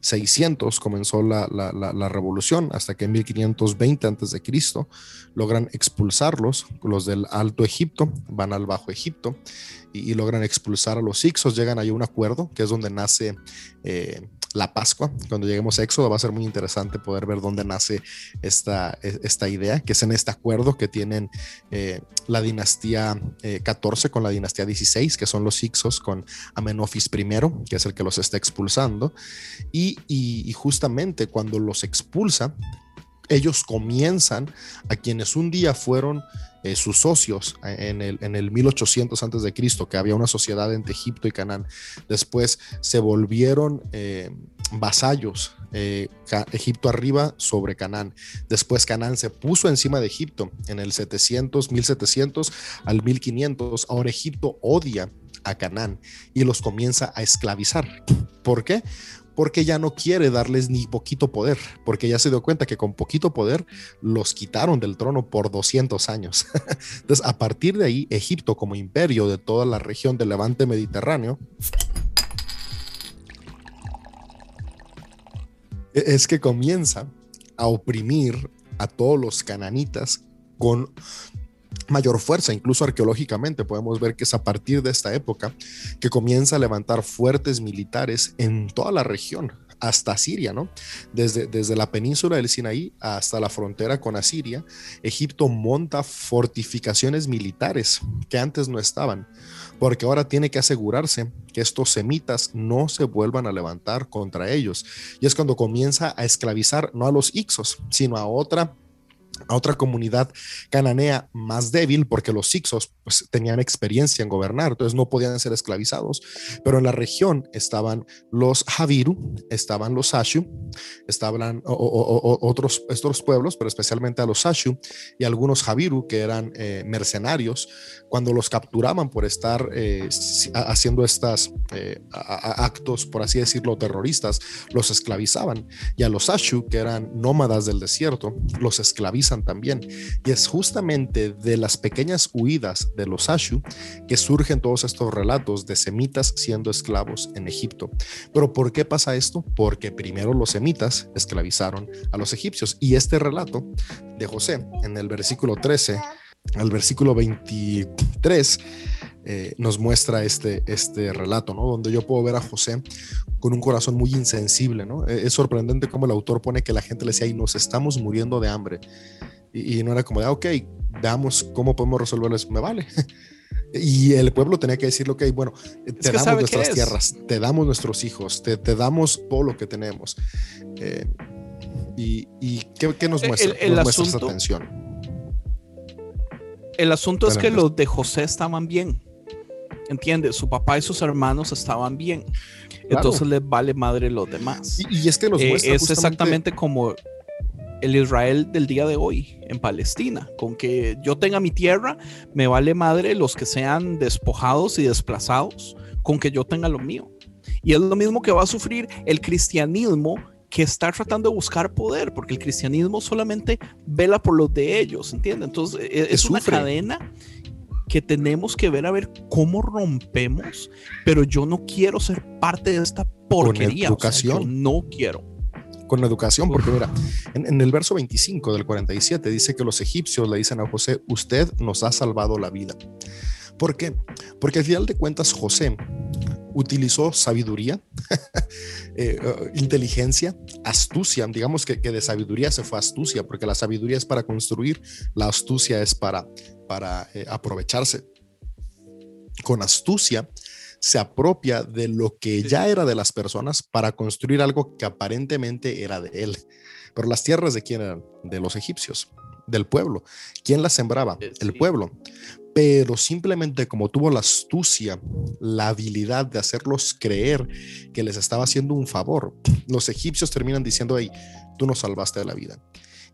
Speaker 9: 600 comenzó la, la, revolución, hasta que en 1520 antes de Cristo logran expulsarlos, los del Alto Egipto van al Bajo Egipto y, y logran expulsar a los Ixos, llegan ahí a un acuerdo, que es donde nace eh, la Pascua. Cuando lleguemos a Éxodo va a ser muy interesante poder ver dónde nace esta, e, esta idea, que es en este acuerdo que tienen eh, la dinastía eh, 14 con la dinastía 16, que son los Ixos, con Amenofis I, que es el que los está expulsando. Y, y, y justamente cuando los expulsa, ellos comienzan a quienes un día fueron eh, sus socios en el, en el 1800 antes de Cristo, que había una sociedad entre Egipto y Canaán. Después se volvieron eh, vasallos, eh, Egipto arriba sobre Canaán. Después Canaán se puso encima de Egipto en el 700, 1700 al 1500. Ahora Egipto odia a Canaán y los comienza a esclavizar. ¿Por qué? Porque ya no quiere darles ni poquito poder, porque ya se dio cuenta que con poquito poder los quitaron del trono por 200 años. [laughs] Entonces, a partir de ahí, Egipto como imperio de toda la región del levante mediterráneo, e-, es que comienza a oprimir a todos los cananitas con mayor fuerza, incluso arqueológicamente podemos ver que es a partir de esta época que comienza a levantar fuertes militares en toda la región, hasta Siria, ¿no? Desde, desde la península del Sinaí hasta la frontera con Asiria, Egipto monta fortificaciones militares que antes no estaban, porque ahora tiene que asegurarse que estos semitas no se vuelvan a levantar contra ellos. Y es cuando comienza a esclavizar no a los Ixos, sino a otra a otra comunidad cananea más débil, porque los Ixos pues, tenían experiencia en gobernar, entonces no podían ser esclavizados, pero en la región estaban los Javiru, estaban los Ashu, estaban o, o, o, otros estos pueblos, pero especialmente a los Ashu y algunos Javiru que eran eh, mercenarios, cuando los capturaban por estar eh, haciendo estos eh, actos, por así decirlo, terroristas, los esclavizaban, y a los Ashu, que eran nómadas del desierto, los también. Y es justamente de las pequeñas huidas de los Ashu que surgen todos estos relatos de semitas siendo esclavos en Egipto. Pero ¿por qué pasa esto? Porque primero los semitas esclavizaron a los egipcios. Y este relato de José en el versículo 13 al versículo 23 eh, nos muestra este, este relato, ¿no? Donde yo puedo ver a José con un corazón muy insensible, ¿no? Eh, es sorprendente cómo el autor pone que la gente le decía, y nos estamos muriendo de hambre. Y, y no era como de, ah, ok, veamos cómo podemos resolverlo eso, me vale. [laughs] Y el pueblo tenía que decirle, ok, bueno, te damos nuestras tierras, te damos nuestros hijos, te, te, damos todo lo que tenemos. Eh, y, y ¿qué, ¿qué, nos muestra?
Speaker 5: El, el
Speaker 9: nos
Speaker 5: asunto,
Speaker 9: muestra esa tensión.
Speaker 5: El asunto es que los de José estaban bien. ¿Entiendes? Su papá y sus hermanos estaban bien. Claro. Entonces les vale madre los demás.
Speaker 9: Y, y es que los
Speaker 5: eh, Es justamente... exactamente como el Israel del día de hoy en Palestina, con que yo tenga mi tierra, me vale madre los que sean despojados y desplazados, con que yo tenga lo mío. Y es lo mismo que va a sufrir el cristianismo que está tratando de buscar poder, porque el cristianismo solamente vela por los de ellos, ¿entiendes? Entonces e, es, es una cadena que tenemos que ver a ver cómo rompemos, pero yo no quiero ser parte de esta porquería.
Speaker 9: Con educación.
Speaker 5: O sea, no quiero
Speaker 9: con educación, porque mira, en, en, el verso 25 del 47 dice que los egipcios le dicen a José, usted nos ha salvado la vida. ¿Por qué? Porque al final de cuentas José utilizó sabiduría, [laughs] eh, uh, inteligencia, astucia, digamos que, que, de sabiduría se fue astucia, porque la sabiduría es para construir, la astucia es para, para eh, aprovecharse. Con astucia se apropia de lo que ya era de las personas para construir algo que aparentemente era de él. Pero las tierras de quién eran? De los egipcios, del pueblo. ¿Quién las sembraba? El pueblo. Pero simplemente como tuvo la astucia, la habilidad de hacerlos creer que les estaba haciendo un favor, los egipcios terminan diciendo, hey, tú nos salvaste de la vida.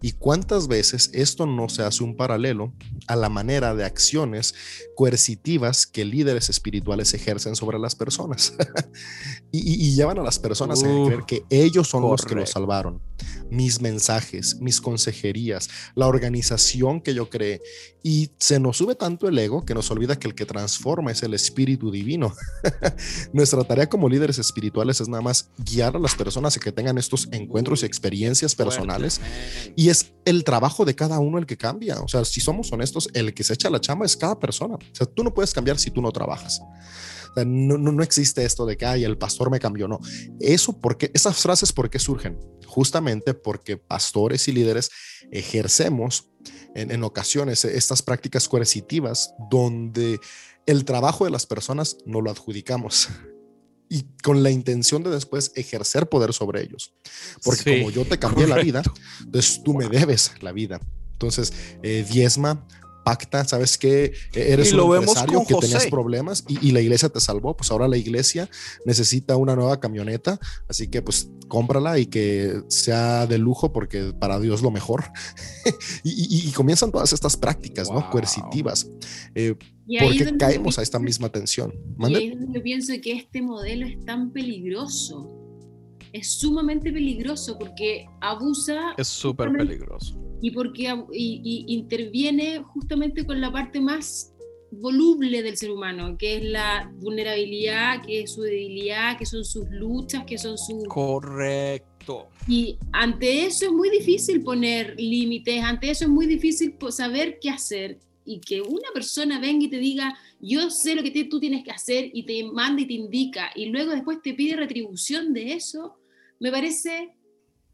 Speaker 9: ¿Y cuántas veces esto no se hace un paralelo a la manera de acciones coercitivas que líderes espirituales ejercen sobre las personas? [laughs] y, y, llevan a las personas uh, a creer que ellos son correcto. los que los salvaron. mis mensajes, mis consejerías, la organización que yo creé. Y se nos sube tanto el ego que nos olvida que el que transforma es el espíritu divino. [laughs] Nuestra tarea como líderes espirituales es nada más guiar a las personas a que tengan estos encuentros y experiencias personales. Y es el trabajo de cada uno el que cambia. O sea, si somos honestos, el que se echa la chamba es cada persona. O sea, tú no puedes cambiar si tú no trabajas. no, no, no, existe esto de que ay, el pastor me cambió. No, eso porque esas frases, ¿por qué surgen? Justamente porque pastores y líderes ejercemos en, en ocasiones estas prácticas coercitivas donde el trabajo de las personas no lo adjudicamos y con la intención de después ejercer poder sobre ellos. Porque sí, como yo te cambié correcto. la vida, entonces tú me debes la vida. Entonces, eh, diezma, pacta, ¿sabes qué? Eres
Speaker 5: y lo
Speaker 9: un empresario que
Speaker 5: José.
Speaker 9: tenías problemas y, y, la iglesia te salvó, pues ahora la iglesia necesita una nueva camioneta, así que pues cómprala y que sea de lujo porque para Dios lo mejor. [laughs] y, y, y, comienzan todas estas prácticas, wow. ¿no? Coercitivas. Eh, porque caemos a esta misma tensión.
Speaker 2: ¿Mande? Y ahí es donde yo pienso que este modelo es tan peligroso. Es sumamente peligroso porque abusa.
Speaker 5: Es súper peligroso
Speaker 2: y porque y, y interviene justamente con la parte más voluble del ser humano, que es la vulnerabilidad, que es su debilidad, que son sus luchas, que son sus...
Speaker 5: Correcto.
Speaker 2: Y ante eso es muy difícil poner límites, ante eso es muy difícil saber qué hacer y que una persona venga y te diga, yo sé lo que te, tú tienes que hacer y te manda y te indica y luego después te pide retribución de eso, me parece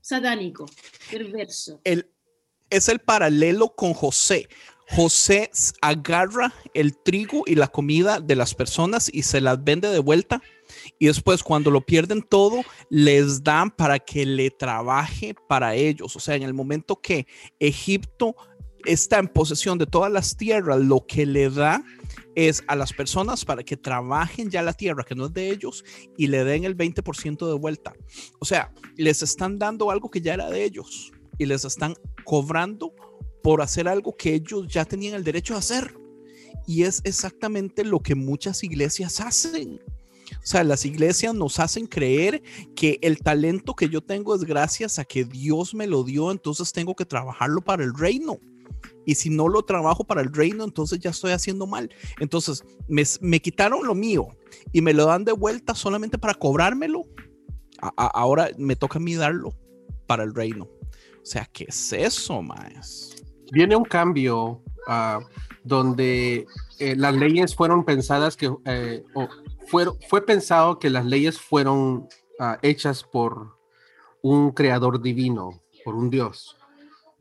Speaker 2: satánico, perverso.
Speaker 5: Es el paralelo con José. José agarra el trigo y la comida de las personas y se las vende de vuelta. Y después cuando lo pierden todo, les dan para que le trabaje para ellos. O sea, en el momento que Egipto está en posesión de todas las tierras, lo que le da es a las personas para que trabajen ya la tierra que no es de ellos y le den el 20% de vuelta. O sea, les están dando algo que ya era de ellos y les están cobrando por hacer algo que ellos ya tenían el derecho a hacer. Y es exactamente lo que muchas iglesias hacen. O sea, las iglesias nos hacen creer que el talento que yo tengo es gracias a que Dios me lo dio, entonces tengo que trabajarlo para el reino. Y si no lo trabajo para el reino, entonces ya estoy haciendo mal. Entonces me, me quitaron lo mío y me lo dan de vuelta solamente para cobrármelo. Ahora me toca a mí darlo para el reino. O sea, ¿qué es eso, más?
Speaker 8: Viene un cambio uh, donde eh, las leyes fueron pensadas que eh, oh, fue, fue, pensado que las leyes fueron uh, hechas por un creador divino, por un Dios.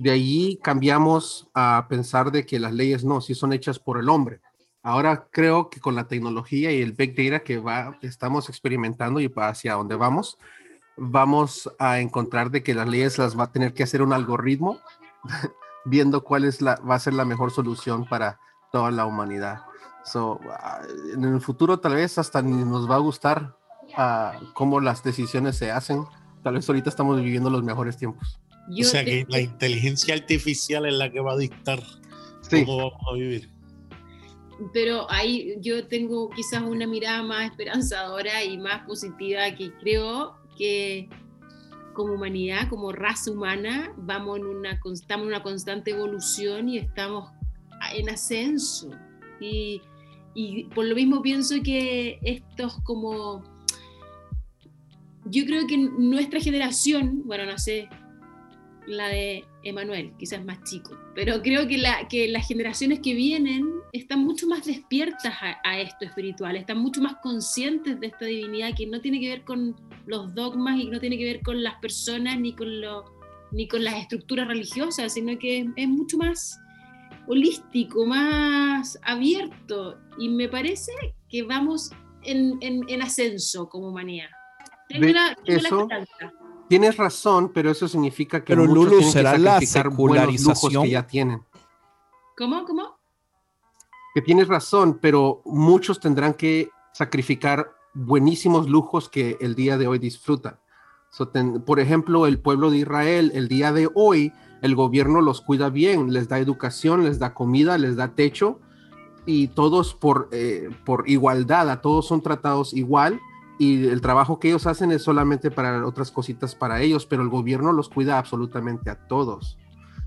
Speaker 8: De allí cambiamos a pensar de que las leyes no, sí son hechas por el hombre. Ahora creo que con la tecnología y el big data que va, estamos experimentando y hacia dónde vamos, vamos a encontrar de que las leyes las va a tener que hacer un algoritmo [laughs] viendo cuál es la, va a ser la mejor solución para toda la humanidad. So, uh, en el futuro tal vez hasta ni nos va a gustar uh, cómo las decisiones se hacen. Tal vez ahorita estamos viviendo los mejores tiempos.
Speaker 1: Yo o sea que la inteligencia artificial es la que va a dictar sí. cómo vamos a vivir.
Speaker 2: Pero ahí yo tengo quizás una mirada más esperanzadora y más positiva que creo que como humanidad, como raza humana, vamos en una, estamos en una constante evolución y estamos en ascenso. Y, y por lo mismo pienso que estos como... Yo creo que nuestra generación, bueno, no sé, la de Emanuel, quizás más chico, pero creo que, la, que las generaciones que vienen están mucho más despiertas a, a, esto espiritual, están mucho más conscientes de esta divinidad que no tiene que ver con los dogmas y no tiene que ver con las personas ni con, lo, ni con las estructuras religiosas, sino que es, es mucho más holístico, más abierto. Y me parece que vamos en, en, en ascenso como humanidad. Tengo la, tengo
Speaker 8: eso, la tienes razón, pero eso significa que
Speaker 5: pero muchos Lulu, será la secularización
Speaker 8: que ya tienen.
Speaker 2: ¿Cómo? ¿Cómo?
Speaker 8: Que tienes razón, pero muchos tendrán que sacrificar buenísimos lujos que el día de hoy disfrutan. So, ten, por ejemplo, el pueblo de Israel, el día de hoy, el gobierno los cuida bien, les da educación, les da comida, les da techo y todos por, eh, por igualdad, a todos son tratados igual y el trabajo que ellos hacen es solamente para otras cositas para ellos, pero el gobierno los cuida absolutamente a todos.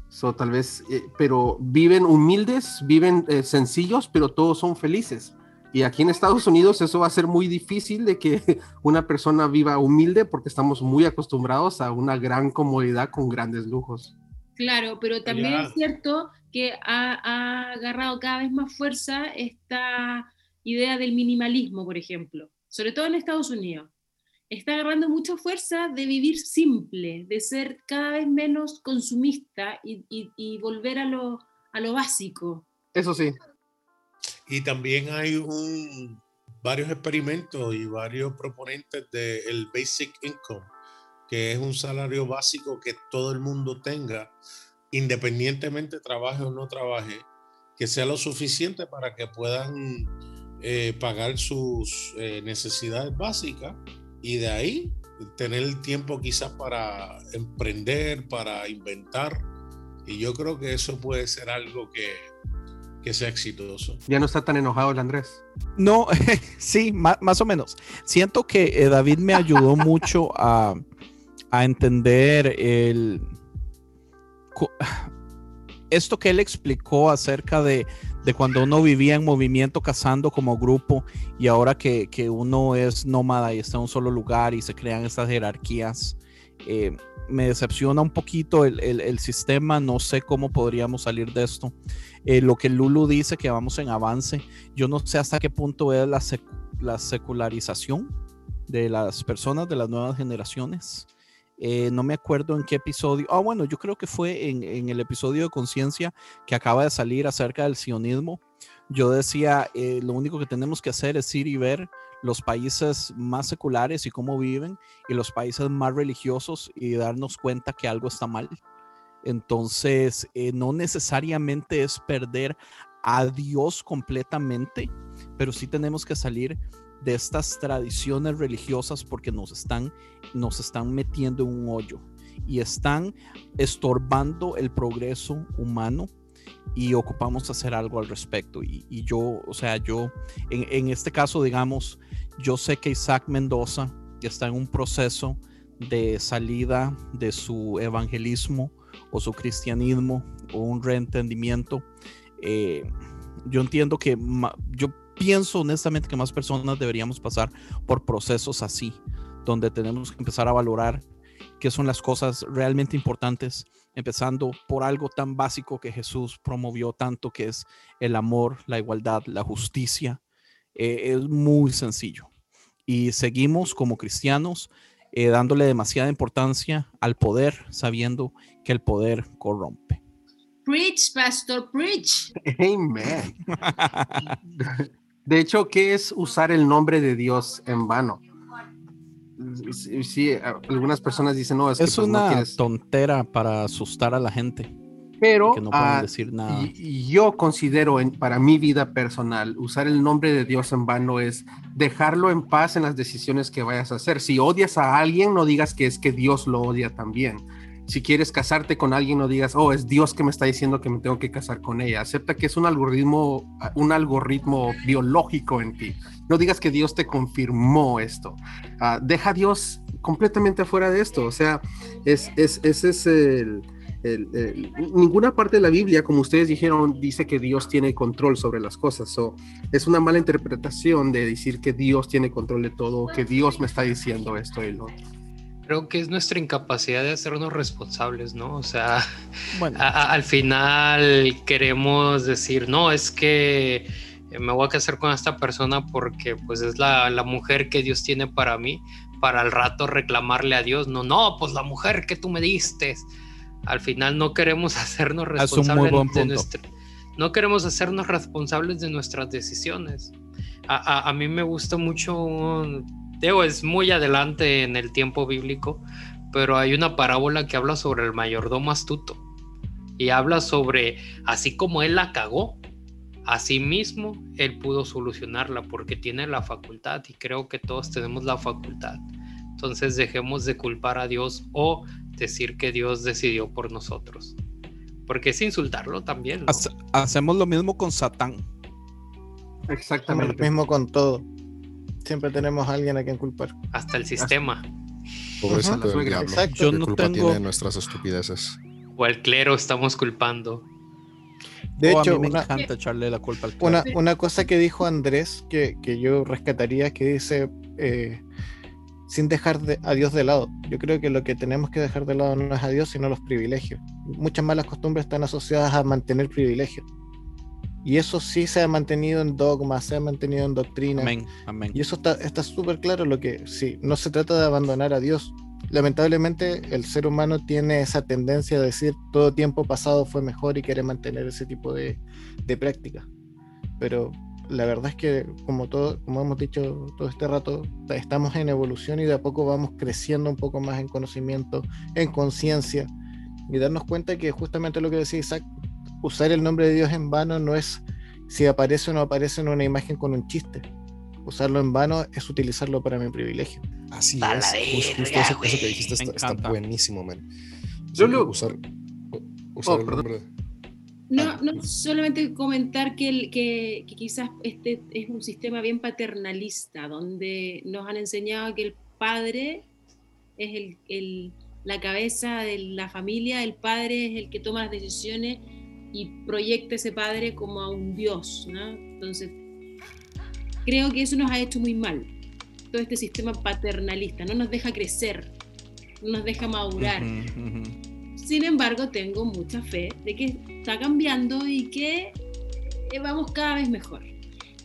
Speaker 8: So, tal vez, eh, pero viven humildes, viven eh, sencillos, pero todos son felices. Y aquí en Estados Unidos eso va a ser muy difícil de que [laughs] una persona viva humilde porque estamos muy acostumbrados a una gran comodidad con grandes lujos.
Speaker 2: Claro, pero también es cierto que ha, ha agarrado cada vez más fuerza esta idea del minimalismo, por ejemplo, sobre todo en Estados Unidos. Está agarrando mucha fuerza de vivir simple, de ser cada vez menos consumista y, y- y volver a lo, a lo básico.
Speaker 8: Eso sí.
Speaker 1: Y también hay un, varios experimentos y varios proponentes del Basic Income, que es un salario básico que todo el mundo tenga, independientemente trabaje o no trabaje, que sea lo suficiente para que puedan eh, pagar sus eh, necesidades básicas y de ahí tener el tiempo quizás para emprender, para inventar. Y yo creo que eso puede ser algo que, que sea exitoso.
Speaker 8: Ya no está tan enojado el Andrés.
Speaker 5: No, [laughs] sí, ma- más, o menos. Siento que eh, David me ayudó [laughs] mucho a, a entender el esto que él explicó acerca de, de cuando uno vivía en movimiento cazando como grupo y ahora que, que uno es nómada y está en un solo lugar y se crean estas jerarquías. eh, me decepciona un poquito el, el- sistema, no sé cómo podríamos salir de esto. Eh, lo que Lulu dice que vamos en avance, yo no sé hasta qué punto es la, la secularización de las personas de las nuevas generaciones. Eh, no me acuerdo en qué episodio. Ah, bueno, yo creo que fue en, en el episodio de Conciencia que acaba de salir acerca del sionismo. Yo decía, eh, lo único que tenemos que hacer es ir y ver los países más seculares y cómo viven y los países más religiosos y darnos cuenta que algo está mal. Entonces, eh, no necesariamente es perder a Dios completamente, pero sí tenemos que salir de estas tradiciones religiosas porque nos están, nos están metiendo en un hoyo y están estorbando el progreso humano y ocupamos hacer algo al respecto. Y, y yo, o sea, yo, en, en este caso, digamos, yo sé que Isaac Mendoza está en un proceso de salida de su evangelismo o su cristianismo o un reentendimiento. Eh, yo entiendo que yo pienso honestamente que más personas deberíamos pasar por procesos así, donde tenemos que empezar a valorar qué son las cosas realmente importantes, empezando por algo tan básico que Jesús promovió tanto, que es el amor, la igualdad, la justicia. Eh, es muy sencillo. Y seguimos como cristianos eh, dándole demasiada importancia al poder, sabiendo que el poder corrompe.
Speaker 2: Preach, pastor, preach.
Speaker 8: Amen. [laughs] De hecho, ¿qué es usar el nombre de Dios en vano? Sí, algunas personas dicen, no, es,
Speaker 5: Es,
Speaker 8: que pues, no
Speaker 5: una
Speaker 8: quieres.
Speaker 5: tontera para asustar a la gente,
Speaker 8: Pero
Speaker 5: no
Speaker 8: ah,
Speaker 5: decir nada.
Speaker 8: y yo considero en, para mi vida personal, usar el nombre de Dios en vano es dejarlo en paz en las decisiones que vayas a hacer. Si odias a alguien, no digas que es que Dios lo odia también. Si quieres casarte con alguien, no digas, oh, es Dios que me está diciendo que me tengo que casar con ella. Acepta que es un algoritmo, un algoritmo biológico en ti. No digas que Dios te confirmó esto. Ah, deja a Dios completamente fuera de esto. O sea, es, es, ese es el- ninguna parte de la Biblia, como ustedes dijeron, dice que Dios tiene control sobre las cosas. So, es una mala interpretación de decir que Dios tiene control de todo, que Dios me está diciendo esto y lo otro.
Speaker 4: Creo que es nuestra incapacidad de hacernos responsables, ¿no? O sea,
Speaker 5: Bueno,
Speaker 4: a- a- al final queremos decir, no, es que me voy a casar con esta persona porque pues es la, la mujer que Dios tiene para mí, para al rato reclamarle a Dios, no, no, pues la mujer que tú me diste. Al final no queremos [laughs] hacernos responsables de nuestra, no queremos hacernos responsables de nuestras decisiones. A, a- a mí me gusta mucho, un- digo, es muy adelante en el tiempo bíblico, pero hay una parábola que habla sobre el mayordomo astuto y habla sobre, así como él la cagó, así mismo él pudo solucionarla porque tiene la facultad y creo que todos tenemos la facultad. Entonces dejemos de culpar a Dios o decir que Dios decidió por nosotros. Porque es insultarlo también. ¿no?
Speaker 5: hace- hacemos lo mismo con Satán.
Speaker 7: Hacemos lo
Speaker 8: Exactamente.
Speaker 7: mismo con todo. Siempre tenemos a alguien a quien culpar.
Speaker 4: Hasta el sistema.
Speaker 9: Pobrecito
Speaker 8: la
Speaker 9: del
Speaker 8: suegra.
Speaker 9: diablo.
Speaker 7: Exacto.
Speaker 5: Yo
Speaker 9: ¿Qué
Speaker 5: no
Speaker 9: culpa
Speaker 5: tengo-
Speaker 9: tiene nuestras estupideces?
Speaker 4: O al clero estamos culpando.
Speaker 7: De
Speaker 5: Oh,
Speaker 7: hecho,
Speaker 5: a mí me
Speaker 7: una,
Speaker 5: encanta echarle la culpa al clero.
Speaker 7: una, una cosa que dijo Andrés que, que yo rescataría es que dice eh, sin dejar de- a Dios de lado. Yo creo que lo que tenemos que dejar de lado no es a Dios, sino los privilegios. Muchas malas costumbres están asociadas a mantener privilegios. Y eso sí se ha mantenido en dogma, se ha mantenido en doctrina.
Speaker 5: Amén, amén.
Speaker 7: Y eso está está súper claro lo que sí, no se trata de abandonar a Dios. Lamentablemente el ser humano tiene esa tendencia a decir todo tiempo pasado fue mejor y quiere mantener ese tipo de, de prácticas. Pero la verdad es que como todo, como hemos dicho todo este rato, estamos en evolución y de a poco vamos creciendo un poco más en conocimiento, en conciencia y darnos cuenta que justamente lo que decía Isaac, usar el nombre de Dios en vano no es si aparece o no aparece en una imagen con un chiste usarlo en vano es utilizarlo para mi privilegio.
Speaker 9: Así es. Jus- Justo,
Speaker 4: verga,
Speaker 9: eso, eso que dijiste está, buenísimo, man.
Speaker 8: Yo lo-
Speaker 9: Usar, usar
Speaker 8: Oh,
Speaker 9: el
Speaker 8: perdón.
Speaker 9: nombre.
Speaker 2: No, no solamente comentar que, el, que, que quizás este es un sistema bien paternalista, donde nos han enseñado que el padre es el, el- la cabeza de la familia, el padre es el que toma las decisiones y proyecta ese padre como a un dios. ¿no? Entonces, creo que eso nos ha hecho muy mal. Todo este sistema paternalista no nos deja crecer, no nos deja madurar. Sin embargo, tengo mucha fe de que está cambiando y que eh, vamos cada vez mejor.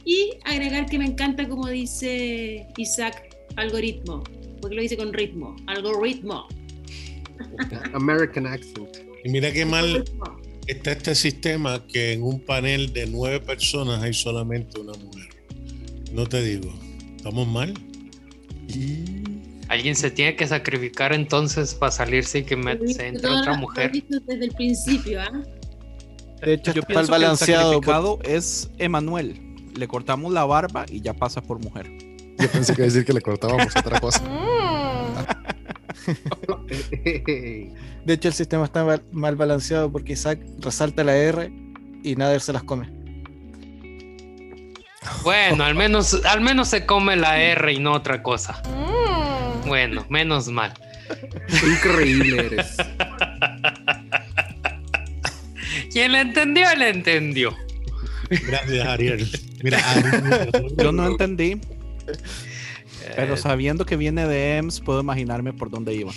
Speaker 2: Y agregar que me encanta como dice Isaac, algoritmo, porque lo dice con ritmo, algoritmo.
Speaker 8: American accent.
Speaker 1: Y mira qué mal. Está este sistema que en un panel de nueve personas hay solamente una mujer. No te digo, ¿estamos mal?
Speaker 4: Alguien se tiene que sacrificar entonces para salirse y que me, se entre
Speaker 2: todo-
Speaker 4: otra mujer.
Speaker 2: visto desde el principio, ¿ah?
Speaker 7: De hecho,
Speaker 5: Yo pienso que el
Speaker 7: balanceado. por-
Speaker 5: sacrificado es Emanuel. Le cortamos la barba y ya pasa por mujer.
Speaker 9: Yo pensé que iba a decir que le cortábamos otra cosa. [laughs] [laughs]
Speaker 7: De hecho, el sistema está mal, mal balanceado porque Isaac resalta la R y Nader se las come.
Speaker 4: Bueno, al menos, al menos se come la R y no otra cosa. Bueno, menos mal.
Speaker 8: Increíble eres.
Speaker 4: Quien le entendió, le entendió.
Speaker 1: Gracias, Ariel. Mira, Ariel,
Speaker 5: Yo no entendí, pero
Speaker 4: Eh,
Speaker 5: sabiendo que viene de EMS, puedo imaginarme por dónde iba.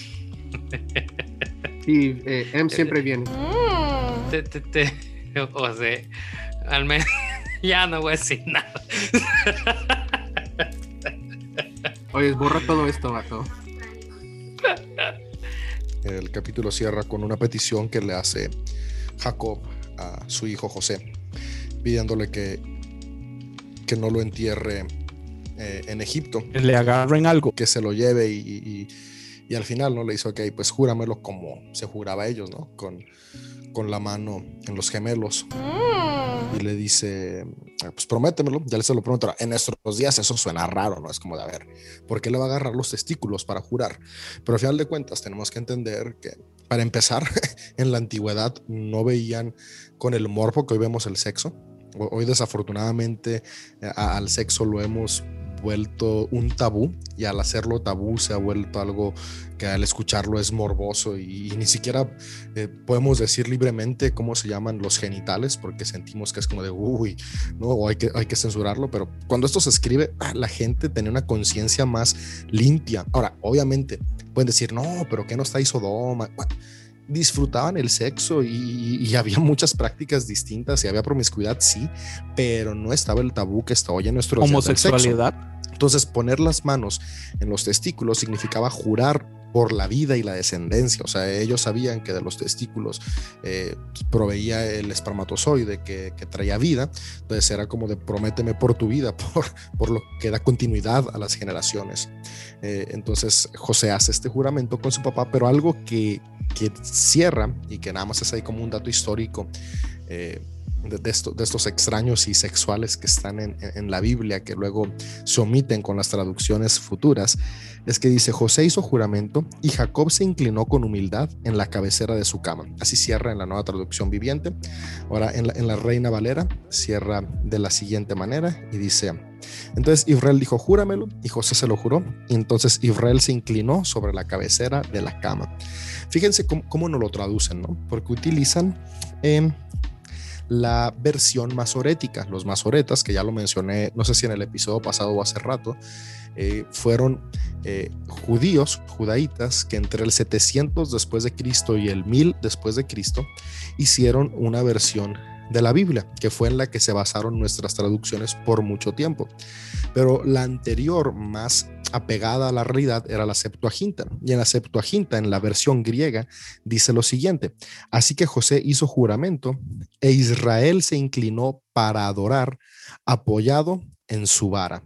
Speaker 8: Sí, eh, M siempre viene.
Speaker 4: te- te- te- [laughs] o sea, al menos [laughs] ya no voy a decir nada.
Speaker 8: Oye, borra todo esto, vato.
Speaker 9: El capítulo cierra con una petición que le hace Jacob a su hijo José, pidiéndole que, que no lo entierre eh, en Egipto,
Speaker 5: Le agarren algo.
Speaker 9: que se lo lleve y, y- y al final no le hizo, ok, pues júramelo como se juraba a ellos, ¿no? Con, con la mano en los gemelos. Y le dice, "Ah, pues prométemelo, ya le se lo prometo. En nuestros días eso suena raro, ¿no? Es como de, a ver, ¿por qué le va a agarrar los testículos para jurar? Pero al final de cuentas tenemos que entender que, para empezar, [laughs] en la antigüedad no veían con el morbo que hoy vemos el sexo. Ho- Hoy desafortunadamente eh, a- al sexo lo hemos vuelto un tabú y al hacerlo tabú se ha vuelto algo que al escucharlo es morboso y, ni siquiera eh, podemos decir libremente cómo se llaman los genitales porque sentimos que es como de uy, no, o hay que, hay que censurarlo, pero cuando esto se escribe, ah, la gente tenía una conciencia más limpia. Ahora, obviamente, pueden decir, no, pero ¿qué no está ahí Sodoma? Bueno, disfrutaban el sexo y, y había muchas prácticas distintas y había promiscuidad, sí, pero no estaba el tabú que está hoy en nuestro
Speaker 5: Homosexualidad.
Speaker 9: entonces, poner las manos en los testículos significaba jurar por la vida y la descendencia. O sea, ellos sabían que de los testículos eh, proveía el espermatozoide que, que traía vida. Entonces era como de prométeme por tu vida, [laughs] por, por lo que da continuidad a las generaciones. Eh, entonces José hace este juramento con su papá, pero algo que, que cierra y que nada más es ahí como un dato histórico. eh, de, de esto- de estos extraños y sexuales que están en, la Biblia, que luego se omiten con las traducciones futuras, es que dice, José hizo juramento y Jacob se inclinó con humildad en la cabecera de su cama. Así cierra en la nueva traducción viviente. Ahora en la, Reina Valera cierra de la siguiente manera y dice, entonces Israel dijo, júramelo, y José se lo juró, y entonces Israel se inclinó sobre la cabecera de la cama. Fíjense cómo, cómo no lo traducen, ¿no? Porque utilizan em, la versión masorética. Los masoretas, que ya lo mencioné, no sé si en el episodio pasado o hace rato, eh, fueron eh, judíos, judaítas, que entre el 700 después de Cristo y el 1000 después de Cristo hicieron una versión de la Biblia, que fue en la que se basaron nuestras traducciones por mucho tiempo. Pero la anterior, más apegada a la realidad, era la Septuaginta. Y en la Septuaginta, en la versión griega, dice lo siguiente: Así que José hizo juramento e Israel se inclinó para adorar, apoyado en su vara.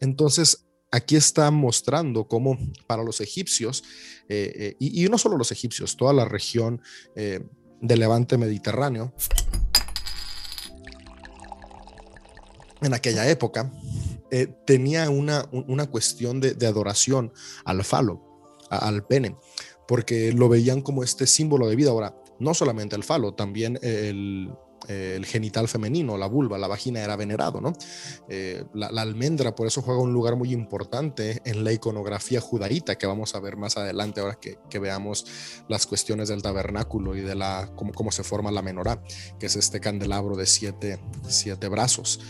Speaker 9: Entonces, aquí está mostrando cómo para los egipcios, eh, eh, y, no solo los egipcios, toda la región eh, del levante mediterráneo, en aquella época, eh, tenía una, un- una cuestión de, adoración al falo, al pene, porque lo veían como este símbolo de vida. Ahora, no solamente el falo, también el, el genital femenino, la vulva, la vagina era venerado, ¿no? Eh, la, almendra por eso juega un lugar muy importante en la iconografía judaíta que vamos a ver más adelante ahora que, veamos las cuestiones del tabernáculo y de la cómo, cómo se forma la menorá, que es este candelabro de siete, siete brazos.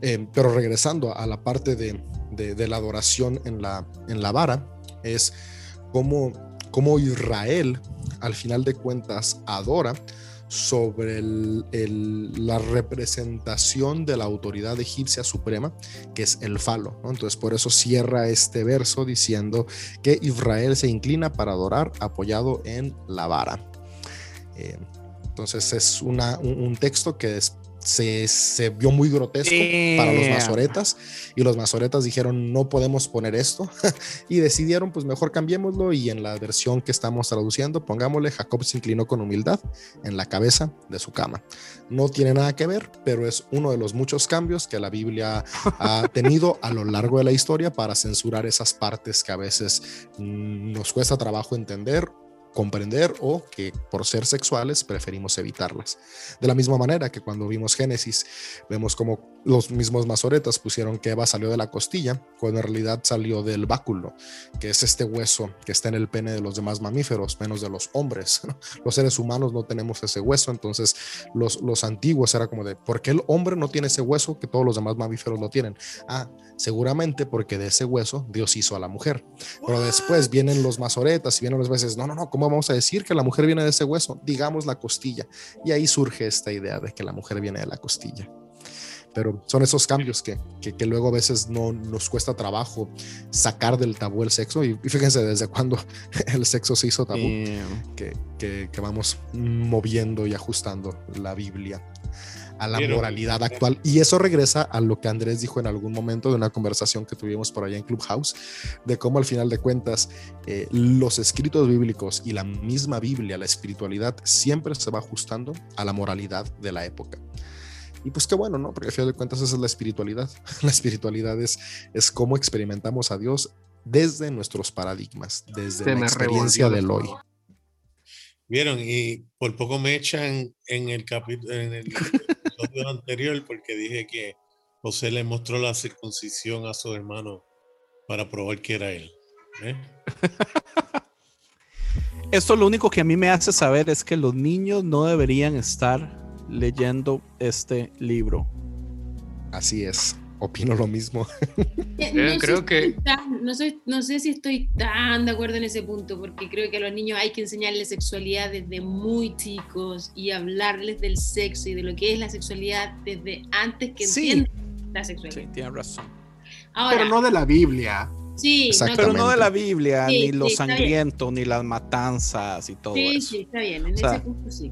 Speaker 9: Eh, pero regresando a la parte de, de- de la adoración en la, en la vara, es cómo, cómo Israel, al final de cuentas, adora sobre la representación de la autoridad egipcia suprema, que es el falo. Entonces, por eso cierra este verso diciendo que Israel se inclina para adorar apoyado en la vara. Eh, entonces, es una, un, un texto que es- se, se vio muy grotesco para los masoretas y los masoretas dijeron no podemos poner esto [laughs] y decidieron pues mejor cambiémoslo y en la versión que estamos traduciendo pongámosle Jacob se inclinó con humildad en la cabeza de su cama. No tiene nada que ver, pero es uno de los muchos cambios que la Biblia ha [laughs] tenido a lo largo de la historia para censurar esas partes que a veces mm, nos cuesta trabajo entender comprender o que por ser sexuales preferimos evitarlas. De la misma manera que cuando vimos Génesis, vemos como los mismos masoretas pusieron que Eva salió de la costilla, cuando en realidad salió del báculo, que es este hueso que está en el pene de los demás mamíferos, menos de los hombres. ¿no? Los seres humanos no tenemos ese hueso, entonces los, los antiguos era como de, ¿por qué el hombre no tiene ese hueso que todos los demás mamíferos lo tienen? Ah, seguramente porque de ese hueso Dios hizo a la mujer. Pero después vienen los masoretas y vienen los veces, no, no, no, ¿cómo vamos a decir que la mujer viene de ese hueso? Digamos la costilla. Y ahí surge esta idea de que la mujer viene de la costilla. Pero son esos cambios que, que, que luego a veces no nos cuesta trabajo sacar del tabú el sexo. Y, y fíjense desde cuándo [laughs] el sexo se hizo tabú, que, que, que vamos moviendo y ajustando la Biblia a la
Speaker 1: Pero-
Speaker 9: moralidad actual. Y eso regresa a lo que Andrés dijo en algún momento de una conversación que tuvimos por allá en Clubhouse, de cómo al final de cuentas eh, los escritos bíblicos y la misma Biblia, la espiritualidad, siempre se va ajustando a la moralidad de la época. Y pues qué bueno, ¿no? Porque al final de cuentas esa es la espiritualidad. [laughs] La espiritualidad es, es cómo experimentamos a Dios desde nuestros paradigmas, desde
Speaker 8: Se
Speaker 9: la
Speaker 8: me
Speaker 9: experiencia del hoy.
Speaker 1: Vieron, y por poco me echan en el capítulo, en el episodio [laughs] anterior, porque dije que José le mostró la circuncisión a su hermano para probar que era él. ¿eh? [laughs]
Speaker 5: Esto lo único que a mí me hace saber es que los niños no deberían estar leyendo este libro.
Speaker 9: Así es, opino lo mismo.
Speaker 2: Eh,
Speaker 4: Creo-
Speaker 2: no sé
Speaker 4: creo que-
Speaker 2: tan- no, soy- no sé si estoy tan de acuerdo en ese punto, porque creo que a los niños hay que enseñarles sexualidad desde muy chicos y hablarles del sexo y de lo que es la sexualidad desde antes que
Speaker 5: Sí.
Speaker 2: entiendan la sexualidad.
Speaker 5: Sí, tiene razón.
Speaker 2: Ahora,
Speaker 8: Pero no de la Biblia.
Speaker 2: sí, no.
Speaker 5: Pero no de la Biblia,
Speaker 2: Sí,
Speaker 5: ni lo
Speaker 2: sí,
Speaker 5: sangriento, ni las matanzas y todo
Speaker 2: sí,
Speaker 5: eso.
Speaker 2: sí, está bien, en
Speaker 5: O sea,
Speaker 2: ese punto sí.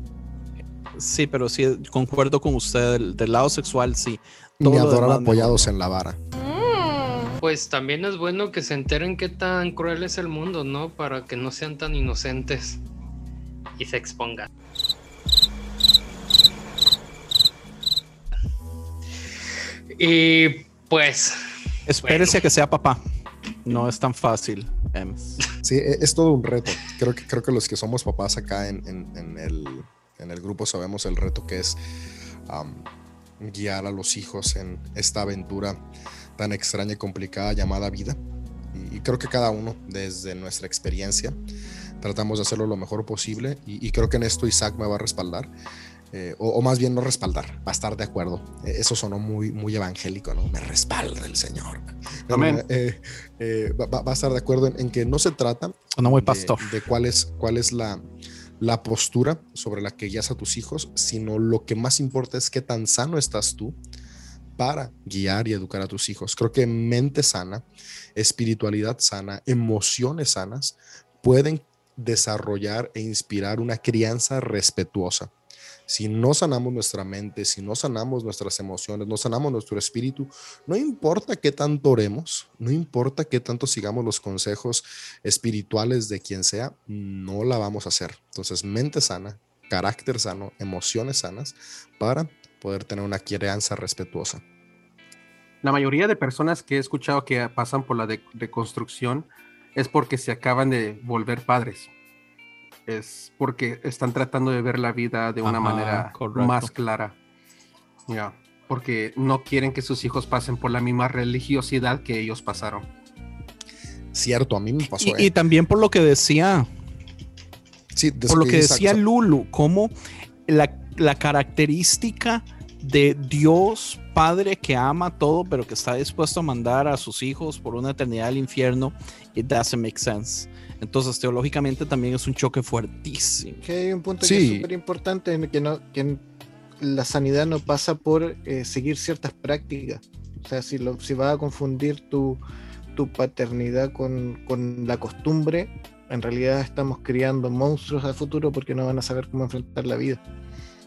Speaker 5: Sí, pero sí, concuerdo con usted, del, del lado sexual, sí. Todo
Speaker 9: adorar
Speaker 5: demás
Speaker 9: apoyados en la vara.
Speaker 4: Pues también es bueno que se enteren qué tan cruel es el mundo, ¿no? Para que no sean tan inocentes y se expongan. Y pues,
Speaker 5: Espérese a que sea papá. No es tan fácil. Ems.
Speaker 9: Sí, e- es todo un reto. Creo que, creo que los que somos papás acá en, en- en el, en el grupo sabemos el reto que es am, guiar a los hijos en esta aventura tan extraña y complicada llamada vida. Y, y creo que cada uno, desde nuestra experiencia, tratamos de hacerlo lo mejor posible. Y, y creo que en esto Isaac me va a respaldar. eh, o, o más bien no respaldar, va a estar de acuerdo. Eh, eso sonó muy, muy evangélico, ¿no? Me respalda el Señor. No, [laughs] no,
Speaker 8: Amén.
Speaker 9: eh, eh, va, va- va a estar de acuerdo en, en que no se trata
Speaker 5: Suena muy
Speaker 9: de-
Speaker 5: pastor.
Speaker 9: De, cuál es, cuál es la, la postura sobre la que guías a tus hijos, sino lo que más importa es qué tan sano estás tú para guiar y educar a tus hijos. Creo que mente sana, espiritualidad sana, emociones sanas pueden desarrollar e inspirar una crianza respetuosa. Si no sanamos nuestra mente, si no sanamos nuestras emociones, no sanamos nuestro espíritu, no importa qué tanto oremos, no importa qué tanto sigamos los consejos espirituales de quien sea, no la vamos a hacer. Entonces, mente sana, carácter sano, emociones sanas para poder tener una crianza respetuosa.
Speaker 8: La mayoría de personas que he escuchado que pasan por la de- reconstrucción es porque se acaban de volver padres. Es porque están tratando de ver la vida de una
Speaker 5: Ajá,
Speaker 8: manera
Speaker 5: correcto.
Speaker 8: más clara. Ya, porque no quieren que sus hijos pasen por la misma religiosidad que ellos pasaron.
Speaker 9: Cierto, a mí me pasó.
Speaker 5: Y, y
Speaker 9: ¿eh?
Speaker 5: también por lo que decía,
Speaker 9: Sí,
Speaker 5: por lo que decía Lulu, como la, la característica de Dios Padre que ama todo, pero que está dispuesto a mandar a sus hijos por una eternidad al infierno, it doesn't make sense. Entonces, teológicamente también es un choque fuertísimo.
Speaker 7: Que hay un punto que
Speaker 9: Sí.
Speaker 7: es súper importante en que, no, que en- la sanidad no pasa por eh, seguir ciertas prácticas. O sea, si, lo, si vas a confundir tu, tu paternidad con, con la costumbre, en realidad estamos criando monstruos al futuro porque no van a saber cómo enfrentar la vida.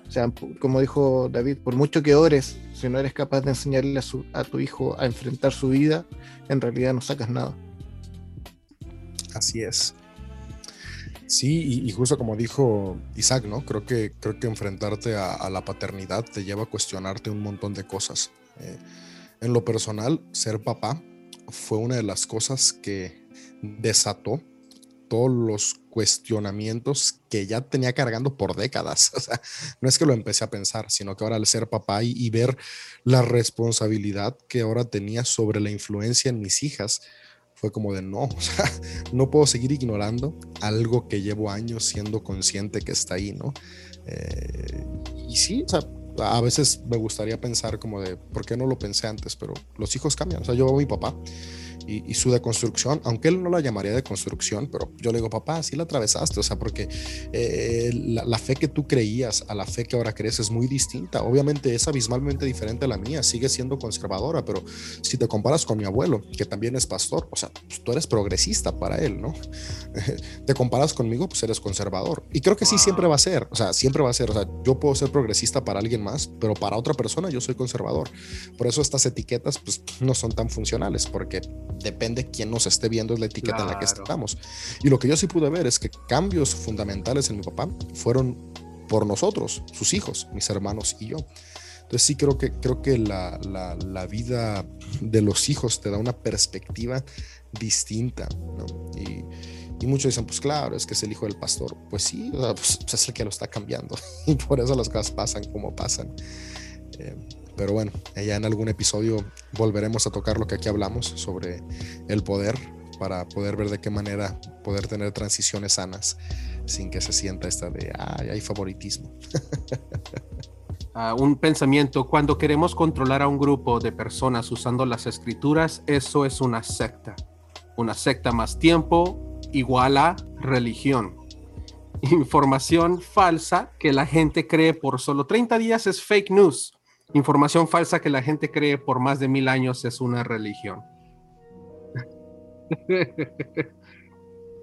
Speaker 7: O sea, como dijo David, por mucho que ores, si no eres capaz de enseñarle a, su- a tu hijo a enfrentar su vida, en realidad no sacas nada.
Speaker 9: Así es. Sí, y, justo como dijo Isaac, ¿no? Creo que, creo que enfrentarte a, la paternidad te lleva a cuestionarte un montón de cosas. Eh, en lo personal, ser papá fue una de las cosas que desató todos los cuestionamientos que ya tenía cargando por décadas. [laughs] O sea, no es que lo empecé a pensar, sino que ahora al ser papá y ver la responsabilidad que ahora tenía sobre la influencia en mis hijas, fue como de no, [laughs] o sea, no puedo seguir ignorando algo que llevo años siendo consciente que está ahí, ¿no? Eh, y sí, o sea, a veces me gustaría pensar como de, ¿por qué no lo pensé antes? Pero los hijos cambian, o sea, yo veo a mi papá y, y su deconstrucción, aunque él no la llamaría deconstrucción, pero yo le digo, papá, sí la atravesaste, o sea, porque eh, la, la fe que tú creías a la fe que ahora crees es muy distinta, obviamente es abismalmente diferente a la mía, sigue siendo conservadora, pero si te comparas con mi abuelo, que también es pastor, o sea, pues, tú eres progresista para él, ¿no? [laughs] te comparas conmigo, pues eres conservador. Y creo que sí siempre va a ser, o sea, siempre va a ser, o sea, yo puedo ser progresista para alguien más, pero para otra persona yo soy conservador. Por eso estas etiquetas, pues, no son tan funcionales, porque depende quién nos esté viendo es la etiqueta en la que estamos. Y lo que yo sí pude ver es que cambios fundamentales en mi papá fueron por nosotros, sus hijos, mis hermanos y yo. Entonces sí creo que, creo que la, la- la vida de los hijos te da una perspectiva distinta. ¿no? Y, y muchos dicen, pues claro, es que es el hijo del pastor. Pues sí, o sea, pues, pues es el que lo está cambiando. [laughs] Y por eso las cosas pasan como pasan. Eh, pero bueno, ya en algún episodio volveremos a tocar lo que aquí hablamos sobre el poder para poder ver de qué manera poder tener transiciones sanas sin que se sienta esta de, ay, hay favoritismo. [laughs]
Speaker 8: Ah, un pensamiento, cuando queremos controlar a un grupo de personas usando las escrituras, eso es una secta. Una secta más tiempo igual a religión. Información falsa que la gente cree por solo 30 días es fake news. Información falsa que la gente cree por más de mil años es una religión.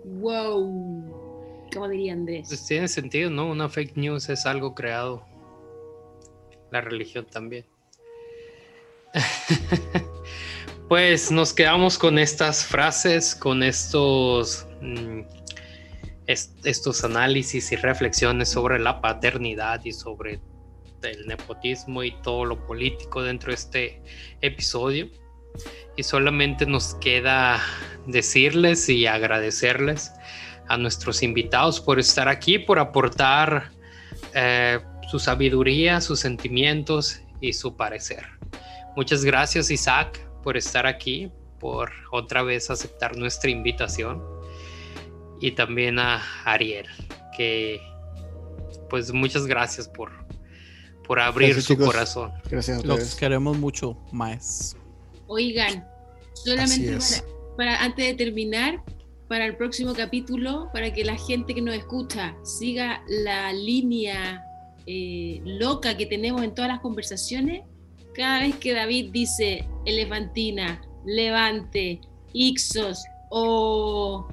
Speaker 2: Wow. ¿Cómo diría Andrés?
Speaker 4: Pues tiene sentido, ¿no? Una fake news es algo creado. La religión también. [laughs] pues nos quedamos con estas frases, con estos, mm, est- estos análisis y reflexiones sobre la paternidad y sobre del nepotismo y todo lo político dentro de este episodio. Y solamente nos queda decirles y agradecerles a nuestros invitados por estar aquí, por aportar eh, su sabiduría, sus sentimientos y su parecer. Muchas gracias Isaac por estar aquí, por otra vez aceptar nuestra invitación y también a Ariel, que pues muchas gracias por, por abrir
Speaker 7: Gracias,
Speaker 4: su
Speaker 7: chicos.
Speaker 4: corazón.
Speaker 7: Gracias a
Speaker 5: Los
Speaker 7: ustedes.
Speaker 5: queremos mucho, más.
Speaker 2: Oigan, solamente para- antes de terminar, para el próximo capítulo, para que la gente que nos escucha siga la línea eh, loca que tenemos en todas las conversaciones, cada vez que David dice elefantina, levante, Ixos o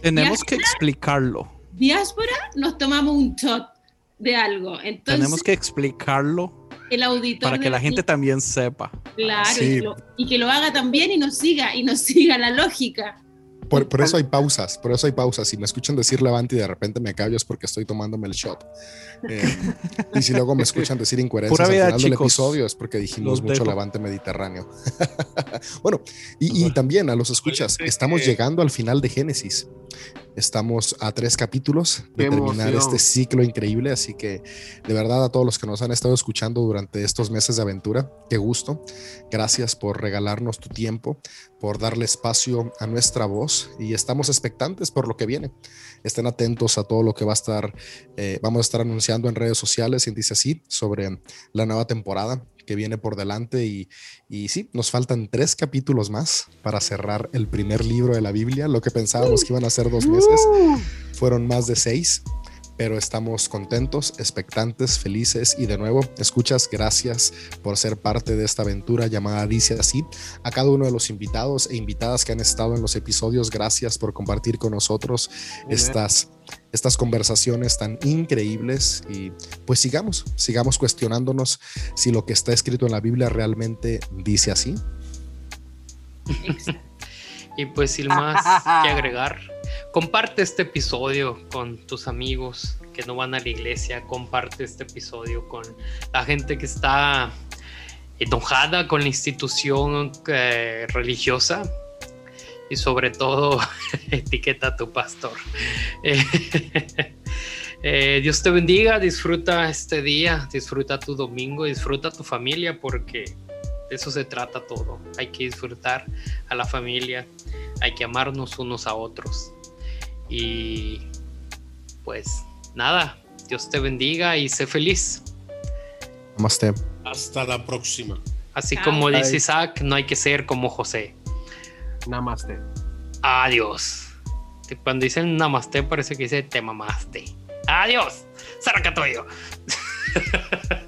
Speaker 5: Tenemos que explicarlo.
Speaker 2: diáspora, nos tomamos un shot de algo. Entonces,
Speaker 5: Tenemos que explicarlo
Speaker 2: el auditor
Speaker 5: para que la gente también sepa.
Speaker 2: Claro,
Speaker 9: Sí.
Speaker 2: y, que lo, y que lo haga también y nos siga, y nos [laughs] siga la lógica.
Speaker 9: Por, por eso hay pausas, por eso hay pausas. Si me escuchan decir levante y de repente me callo es porque estoy tomándome el shot. Eh, [laughs] y si luego me escuchan decir incoherencias
Speaker 5: Pura
Speaker 9: al
Speaker 5: vida,
Speaker 9: final del episodio es porque dijimos mucho
Speaker 5: dejo.
Speaker 9: levante mediterráneo. [laughs] bueno, y, y también a los escuchas,
Speaker 1: Acuérdense
Speaker 9: estamos llegando al final de Génesis. Estamos a tres capítulos de
Speaker 8: Qué
Speaker 9: terminar
Speaker 8: emoción.
Speaker 9: este ciclo increíble, así que de verdad a todos los que nos han estado escuchando durante estos meses de aventura, qué gusto. Gracias por regalarnos tu tiempo, por darle espacio a nuestra voz y estamos expectantes por lo que viene. Estén atentos a todo lo que va a estar, eh, vamos a estar anunciando en redes sociales, y dice así, sobre la nueva temporada que viene por delante y, y sí, nos faltan tres capítulos más para cerrar el primer libro de la Biblia. Lo que pensábamos que iban a ser dos meses, fueron más de seis, pero estamos contentos, expectantes, felices y de nuevo, escuchas, gracias por ser parte de esta aventura llamada Dice así. A cada uno de los invitados e invitadas que han estado en los episodios, gracias por compartir con nosotros estas, estas conversaciones tan increíbles y pues sigamos, sigamos cuestionándonos si lo que está escrito en la Biblia realmente dice así.
Speaker 4: Y pues sin más [laughs] que agregar, comparte este episodio con tus amigos que no van a la iglesia, comparte este episodio con la gente que está enojada con la institución eh, religiosa y sobre todo [laughs] etiqueta a tu pastor. Eh, [laughs] eh, Dios te bendiga, disfruta este día, disfruta tu domingo, disfruta tu familia porque de eso se trata todo. Hay que disfrutar a la familia, hay que amarnos unos a otros. Y pues nada, Dios te bendiga y sé feliz.
Speaker 9: Namaste.
Speaker 1: Hasta la próxima.
Speaker 4: Así como dice. Isaac, no hay que ser como José.
Speaker 8: Namaste.
Speaker 4: Adiós. Cuando dicen namaste parece que dice te mamaste. Adiós. Saracatoyo. [laughs]